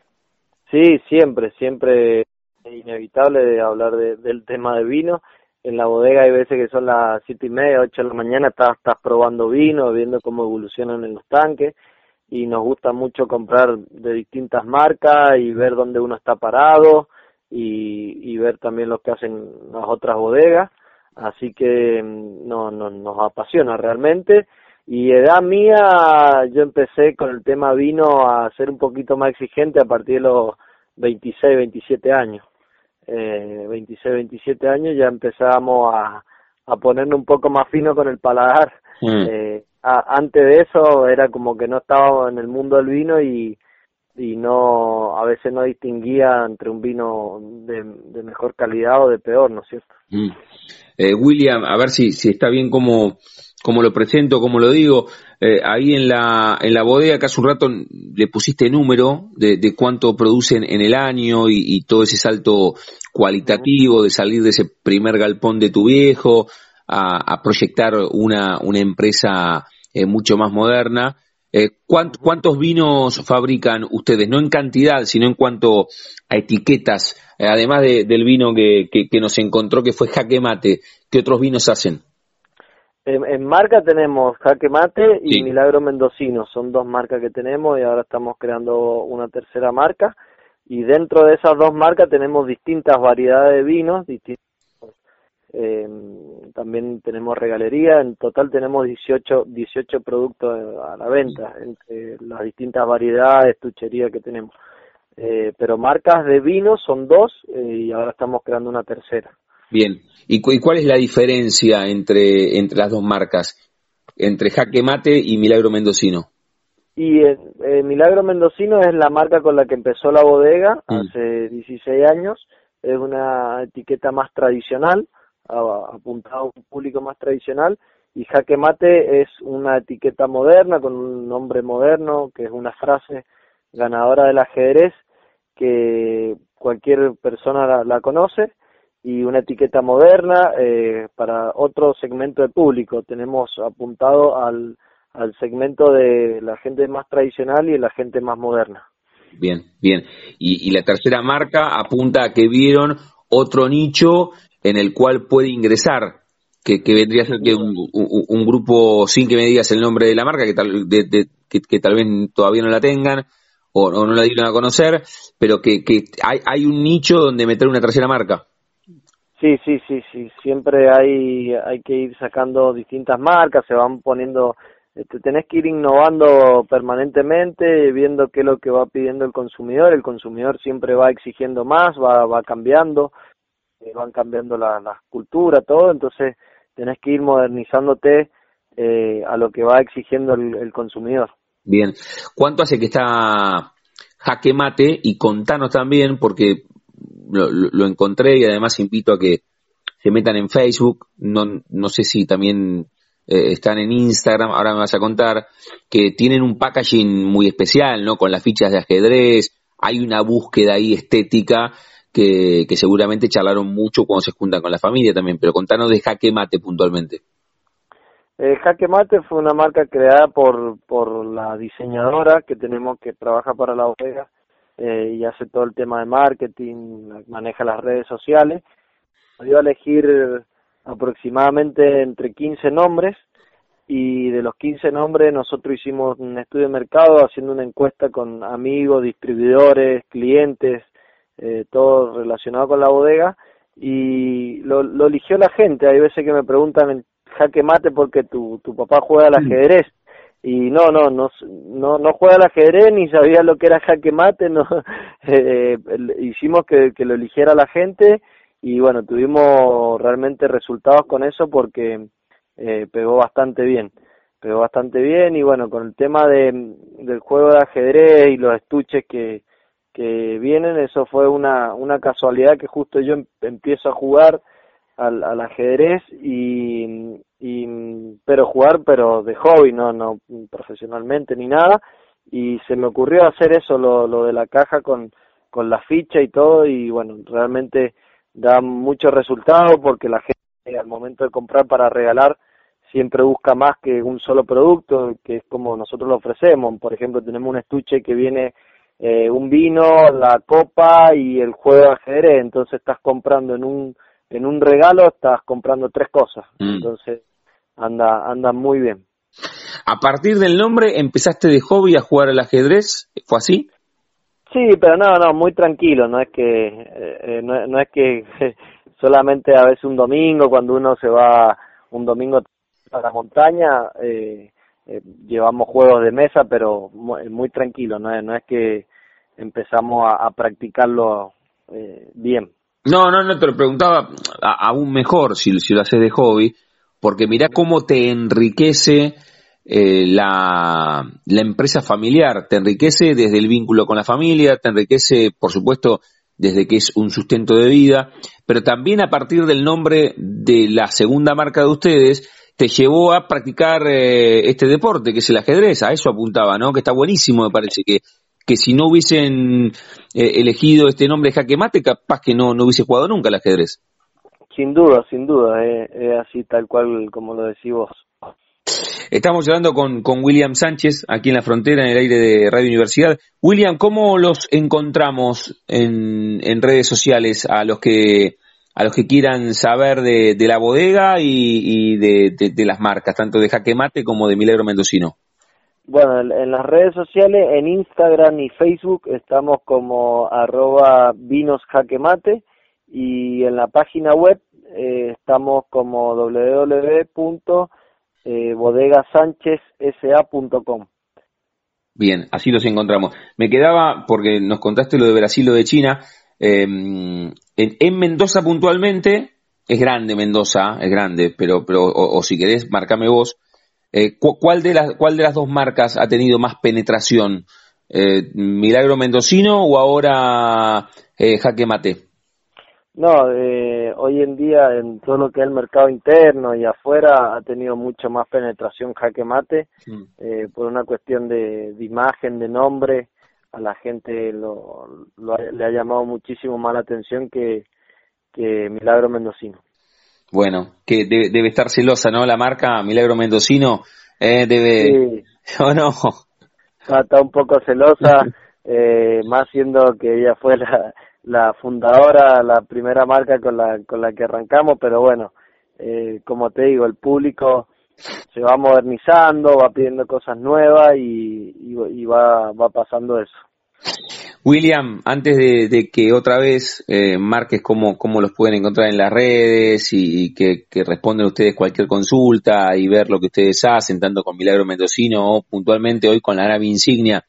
G: Sí, siempre, siempre es inevitable de hablar del tema de vino. En la bodega hay veces que son las siete y media, ocho de la mañana, estás, estás probando vino, viendo cómo evolucionan en los tanques y nos gusta mucho comprar de distintas marcas y ver dónde uno está parado y, y ver también lo que hacen las otras bodegas. Así que mm, no, no, nos apasiona realmente y edad mía, yo empecé con el tema vino a ser un poquito más exigente a partir de los 26, 27 años. Eh, 26, 27 años ya empezábamos a, a ponernos un poco más fino con el paladar. Mm. Eh, antes de eso era como que no estábamos en el mundo del vino y, y no a veces no distinguía entre un vino de, de mejor calidad o de peor, ¿no es cierto?
B: Mm. Eh, William, a ver si, si está bien como como lo presento, como lo digo, eh, ahí en la, en la bodega que hace un rato le pusiste número de, de cuánto producen en el año y, todo ese salto cualitativo de salir de ese primer galpón de tu viejo a, a proyectar una, una empresa eh, mucho más moderna. Eh, ¿Cuántos vinos fabrican ustedes? No en cantidad, sino en cuanto a etiquetas. Eh, además del vino que, nos encontró, que fue Jaque Mate, ¿qué otros vinos hacen?
G: En, marca tenemos Jaque Mate y Milagro Mendocino. Son dos marcas que tenemos y ahora estamos creando una tercera marca. Y dentro de esas dos marcas tenemos distintas variedades de vinos, distintos eh, también tenemos regalería, en total tenemos 18, 18 productos a la venta, entre las distintas variedades, tuchería que tenemos. Eh, pero marcas de vino son dos eh, y ahora estamos creando una tercera.
B: Bien, ¿y, cuál es la diferencia entre, entre las dos marcas? Entre Jaque Mate y Milagro Mendocino.
G: Y eh, Milagro Mendocino es la marca con la que empezó la bodega mm. hace 16 años. Es una etiqueta más tradicional apuntado a un público más tradicional y jaque mate es una etiqueta moderna con un nombre moderno que es una frase ganadora del ajedrez que cualquier persona la, conoce y una etiqueta moderna eh, para otro segmento de público. Tenemos apuntado al, al segmento de la gente más tradicional y la gente más moderna.
B: Bien bien. Y, y la tercera marca apunta a que vieron otro nicho en el cual puede ingresar, que, vendría a ser que un, grupo, sin que me digas el nombre de la marca, que tal, que, tal vez todavía no la tengan o, no la dieron a conocer, pero que, que hay, hay un nicho donde meter una tercera marca.
G: Sí, sí, sí, sí. Siempre hay, hay que ir sacando distintas marcas, se van poniendo, este, tenés que ir innovando permanentemente, viendo qué es lo que va pidiendo el consumidor. El consumidor siempre va exigiendo más, va, va cambiando van cambiando las la culturas, todo, entonces tenés que ir modernizándote eh, a lo que va exigiendo el, consumidor.
B: Bien, ¿cuánto hace que está Jaque Mate? Y contanos también, porque lo, encontré y además invito a que se metan en Facebook, no, no sé si también eh, están en Instagram, ahora me vas a contar, que tienen un packaging muy especial, ¿no? Con las fichas de ajedrez, hay una búsqueda ahí estética que, seguramente charlaron mucho cuando se juntan con la familia también, pero contanos de Jaque Mate puntualmente.
G: Eh, Jaque Mate fue una marca creada por, por la diseñadora que tenemos que trabaja para la bodega eh, y hace todo el tema de marketing, maneja las redes sociales. Dio a elegir aproximadamente entre 15 nombres y de los 15 nombres nosotros hicimos un estudio de mercado haciendo una encuesta con amigos, distribuidores, clientes, eh, todo relacionado con la bodega y lo, lo, eligió la gente. Hay veces que me preguntan en jaque mate porque tu, tu papá juega al ajedrez. Y no, no, no, no, no juega al ajedrez ni sabía lo que era jaque mate, no, eh, hicimos que, que lo eligiera la gente y bueno, tuvimos realmente resultados con eso porque eh, pegó bastante bien, pegó bastante bien y bueno, con el tema de, del juego de ajedrez y los estuches que, que vienen, eso fue una, una casualidad que justo yo em, empiezo a jugar al, al ajedrez y, pero jugar pero de hobby, no, no profesionalmente ni nada y se me ocurrió hacer eso, lo, lo de la caja con, con la ficha y todo y bueno, realmente da mucho resultado porque la gente al momento de comprar para regalar siempre busca más que un solo producto, que es como nosotros lo ofrecemos. Por ejemplo, tenemos un estuche que viene eh, un vino, la copa y el juego de ajedrez, entonces estás comprando en un en un regalo estás comprando tres cosas, mm. entonces anda anda muy bien.
B: A partir del nombre empezaste de hobby a jugar al ajedrez, ¿fue así?
G: Sí, pero no, no, muy tranquilo, no es que eh, eh, no, no, es que solamente a veces un domingo cuando uno se va un domingo a la montaña eh, eh, llevamos juegos de mesa, pero muy, tranquilo, no es, no es que empezamos a, practicarlo eh, bien.
B: No, no, no, te lo preguntaba aún mejor si, si lo haces de hobby, porque mirá cómo te enriquece eh, la, la empresa familiar, te enriquece desde el vínculo con la familia, te enriquece, por supuesto, desde que es un sustento de vida, pero también a partir del nombre de la segunda marca de ustedes, te llevó a practicar eh, este deporte, que es el ajedrez, a eso apuntaba, ¿no? Que está buenísimo, me parece que, que si no hubiesen eh, elegido este nombre de jaque mate, capaz que no, no hubiese jugado nunca el ajedrez.
G: Sin duda, sin duda, es así tal cual como lo decís vos.
B: Estamos hablando con, con William Sánchez, aquí en la frontera, en el aire de Radio Universidad. William, ¿cómo los encontramos en, en redes sociales a los que a los que quieran saber de, de la bodega y, y de, de, de, las marcas, tanto de Jaque Mate como de Milagro Mendocino?
G: Bueno, en las redes sociales, en Instagram y Facebook, estamos como arroba vinos jaque mate y en la página web eh, estamos como www.bodegasanchezsa.com.
B: Bien, así los encontramos. Me quedaba, porque nos contaste lo de Brasil, lo de China, eh, en, en, Mendoza puntualmente, es grande Mendoza, es grande, pero, pero o, o si querés, marcame vos, eh, ¿cuál, de las, ¿Cuál de las dos marcas ha tenido más penetración? Eh, ¿Milagro Mendocino o ahora eh, Jaque Mate?
G: No, eh, hoy en día en todo lo que es el mercado interno y afuera ha tenido mucho más penetración jaque mate mm. eh, por una cuestión de, de, imagen, de nombre. A la gente lo, lo, le ha llamado muchísimo más la atención que, que Milagro Mendocino.
B: Bueno, que debe, debe estar celosa, ¿no? La marca Milagro Mendocino eh, debe...
G: Sí. ¿O no? Está, está un poco celosa, eh, más siendo que ella fue la la fundadora, la primera marca con la, con la que arrancamos, pero bueno, eh, como te digo, el público se va modernizando, va pidiendo cosas nuevas y, va, pasando eso.
B: William, antes de, que otra vez eh, marques cómo, los pueden encontrar en las redes y, que, que, responden ustedes cualquier consulta y ver lo que ustedes hacen, tanto con Milagro Mendocino o puntualmente hoy con la nave insignia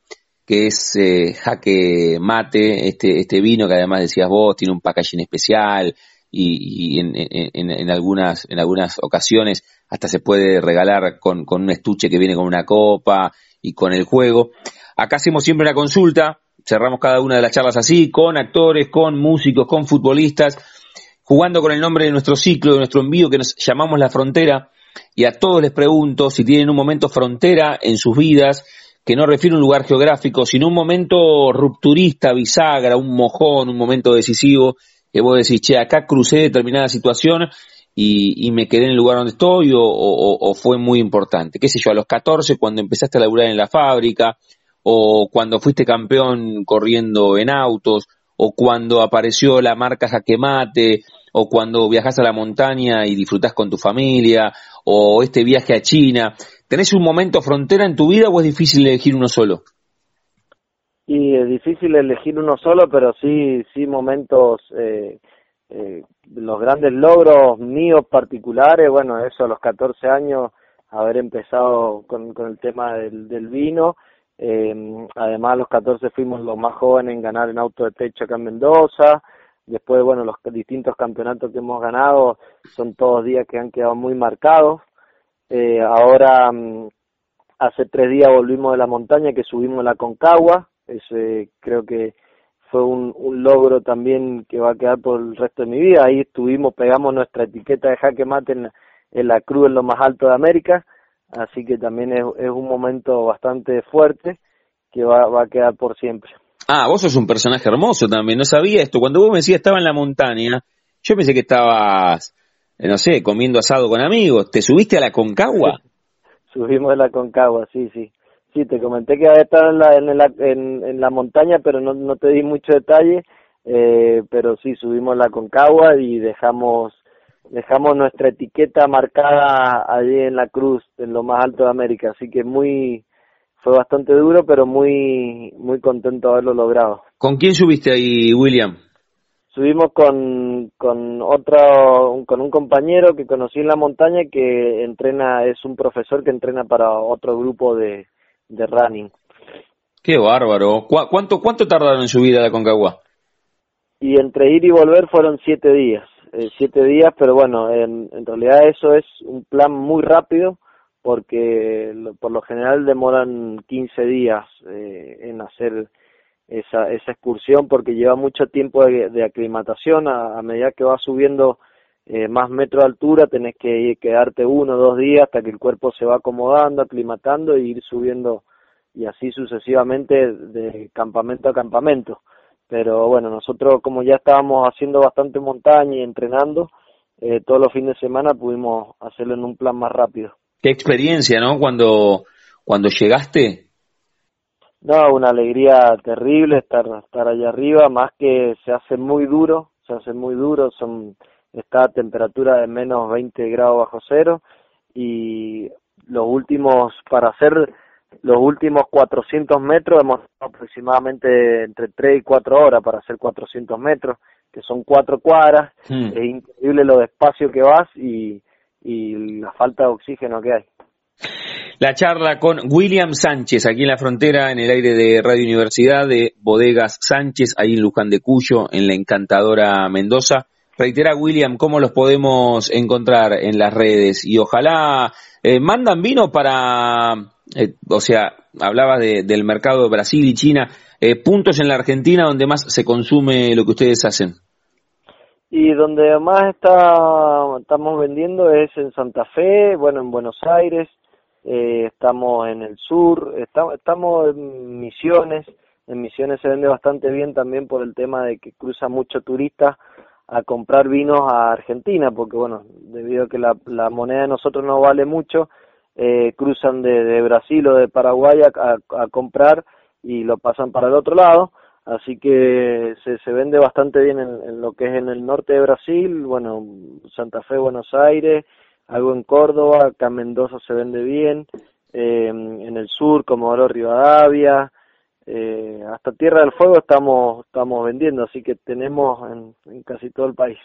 B: que es eh, jaque mate, este, este vino que además decías vos, tiene un packaging especial y, y en, en, en, algunas, en algunas ocasiones hasta se puede regalar con, con un estuche que viene con una copa y con el juego. Acá hacemos siempre una consulta, cerramos cada una de las charlas así, con actores, con músicos, con futbolistas, jugando con el nombre de nuestro ciclo, de nuestro envío que nos llamamos La Frontera, y a todos les pregunto si tienen un momento frontera en sus vidas, que no refiere a un lugar geográfico, sino un momento rupturista, bisagra, un mojón, un momento decisivo, que vos decís, che, acá crucé determinada situación y, y me quedé en el lugar donde estoy o, o, o, fue muy importante. Qué sé yo, a los 14 cuando empezaste a laburar en la fábrica, o cuando fuiste campeón corriendo en autos, o cuando apareció la marca Jaquemate, o cuando viajas a la montaña y disfrutás con tu familia, o este viaje a China. ¿Tenés un momento frontera en tu vida o es difícil elegir uno solo?
G: Y es difícil elegir uno solo, pero sí, sí momentos, eh, eh, los grandes logros míos particulares, bueno, eso a los 14 años, haber empezado con, con el tema del, del vino, eh, además a los 14 fuimos los más jóvenes en ganar en auto de techo acá en Mendoza, después, bueno, los distintos campeonatos que hemos ganado son todos días que han quedado muy marcados, eh, ahora, mm, hace tres días volvimos de la montaña que subimos la Concagua. Ese creo que fue un, un logro también que va a quedar por el resto de mi vida. Ahí estuvimos, pegamos nuestra etiqueta de jaque mate en, en la cruz en lo más alto de América. Así que también es, es un momento bastante fuerte que va, va a quedar por siempre.
B: Ah, vos sos un personaje hermoso también, no sabía esto. Cuando vos me decías estaba en la montaña, yo pensé que estabas eh, no sé, comiendo asado con amigos. ¿Te subiste a la Concagua?
G: Subimos a la Concagua, sí, sí. Sí, te comenté que había estado en la, en la, en, en la montaña, pero no, no te di mucho detalle. Eh, pero sí, subimos la Concagua y dejamos dejamos nuestra etiqueta marcada allí en la cruz, en lo más alto de América. Así que muy fue bastante duro, pero muy muy contento de haberlo logrado.
B: ¿Con quién subiste ahí, William?
G: subimos con, con otro, con un compañero que conocí en la montaña que entrena, es un profesor que entrena para otro grupo de, de running.
B: Qué bárbaro. ¿Cu ¿Cuánto, cuánto tardaron en subir a la Concagua?
G: Y entre ir y volver fueron siete días, eh, siete días, pero bueno, en, en realidad eso es un plan muy rápido porque lo, por lo general demoran 15 días eh, en hacer esa, esa excursión porque lleva mucho tiempo de, de aclimatación a, a, medida que vas subiendo eh, más metros de altura tenés que ir, quedarte uno o dos días hasta que el cuerpo se va acomodando, aclimatando e ir subiendo y así sucesivamente de campamento a campamento. Pero bueno, nosotros como ya estábamos haciendo bastante montaña y entrenando, eh, todos los fines de semana pudimos hacerlo en un plan más rápido.
B: qué experiencia, ¿no? Cuando, cuando llegaste.
G: No, una alegría terrible estar, estar allá arriba, más que se hace muy duro, se hace muy duro, son, está a temperatura de menos 20 grados bajo cero y los últimos, para hacer los últimos 400 metros hemos aproximadamente entre 3 y 4 horas para hacer 400 metros, que son cuatro cuadras, hmm. es increíble lo despacio que vas y, y la falta de oxígeno que hay.
B: La charla con William Sánchez, aquí en la frontera, en el aire de Radio Universidad de Bodegas Sánchez, ahí en Luján de Cuyo, en la encantadora Mendoza. Reitera, William, ¿cómo los podemos encontrar en las redes? Y ojalá eh, mandan vino para, eh, o sea, hablaba del mercado de Brasil y China, eh, puntos en la Argentina donde más se consume lo que ustedes hacen.
G: Y donde más está, estamos vendiendo es en Santa Fe, bueno, en Buenos Aires, estamos en el sur, estamos en Misiones, en Misiones se vende bastante bien también por el tema de que cruza mucho turista a comprar vinos a Argentina, porque bueno, debido a que la, la moneda de nosotros no vale mucho, eh, cruzan de, de, Brasil o de Paraguay a, comprar y lo pasan para el otro lado, así que se, se vende bastante bien en, lo que es en el norte de Brasil, bueno, Santa Fe, Buenos Aires, algo en Córdoba, acá en Mendoza se vende bien, eh, en el sur, Comodoro Rivadavia, eh, hasta Tierra del Fuego estamos estamos vendiendo, así que tenemos en, casi todo el país.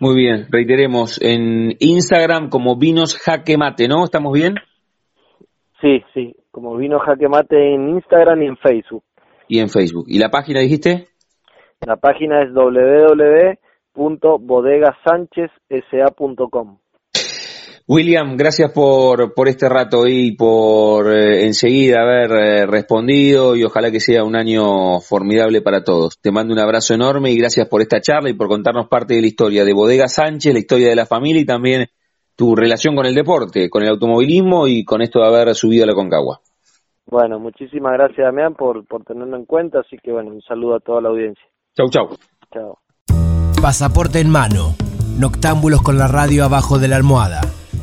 B: Muy bien, reiteremos, en Instagram como Vinos Jaque Mate, ¿no? ¿Estamos bien?
G: Sí, sí, como Vinos Jaque Mate en Instagram y en Facebook.
B: Y en Facebook. ¿Y la página dijiste?
G: La página es www.bodegasanchezsa.com.
B: William, gracias por, por este rato y por eh, enseguida haber eh, respondido y ojalá que sea un año formidable para todos. Te mando un abrazo enorme y gracias por esta charla y por contarnos parte de la historia de Bodega Sánchez, la historia de la familia y también tu relación con el deporte, con el automovilismo y con esto de haber subido a la Concagua.
G: Bueno, muchísimas gracias Damián por, por tenerlo en cuenta, así que bueno, un saludo a toda la audiencia.
B: Chau, chau.
G: Chao.
A: Pasaporte en mano, noctámbulos con la radio abajo de la almohada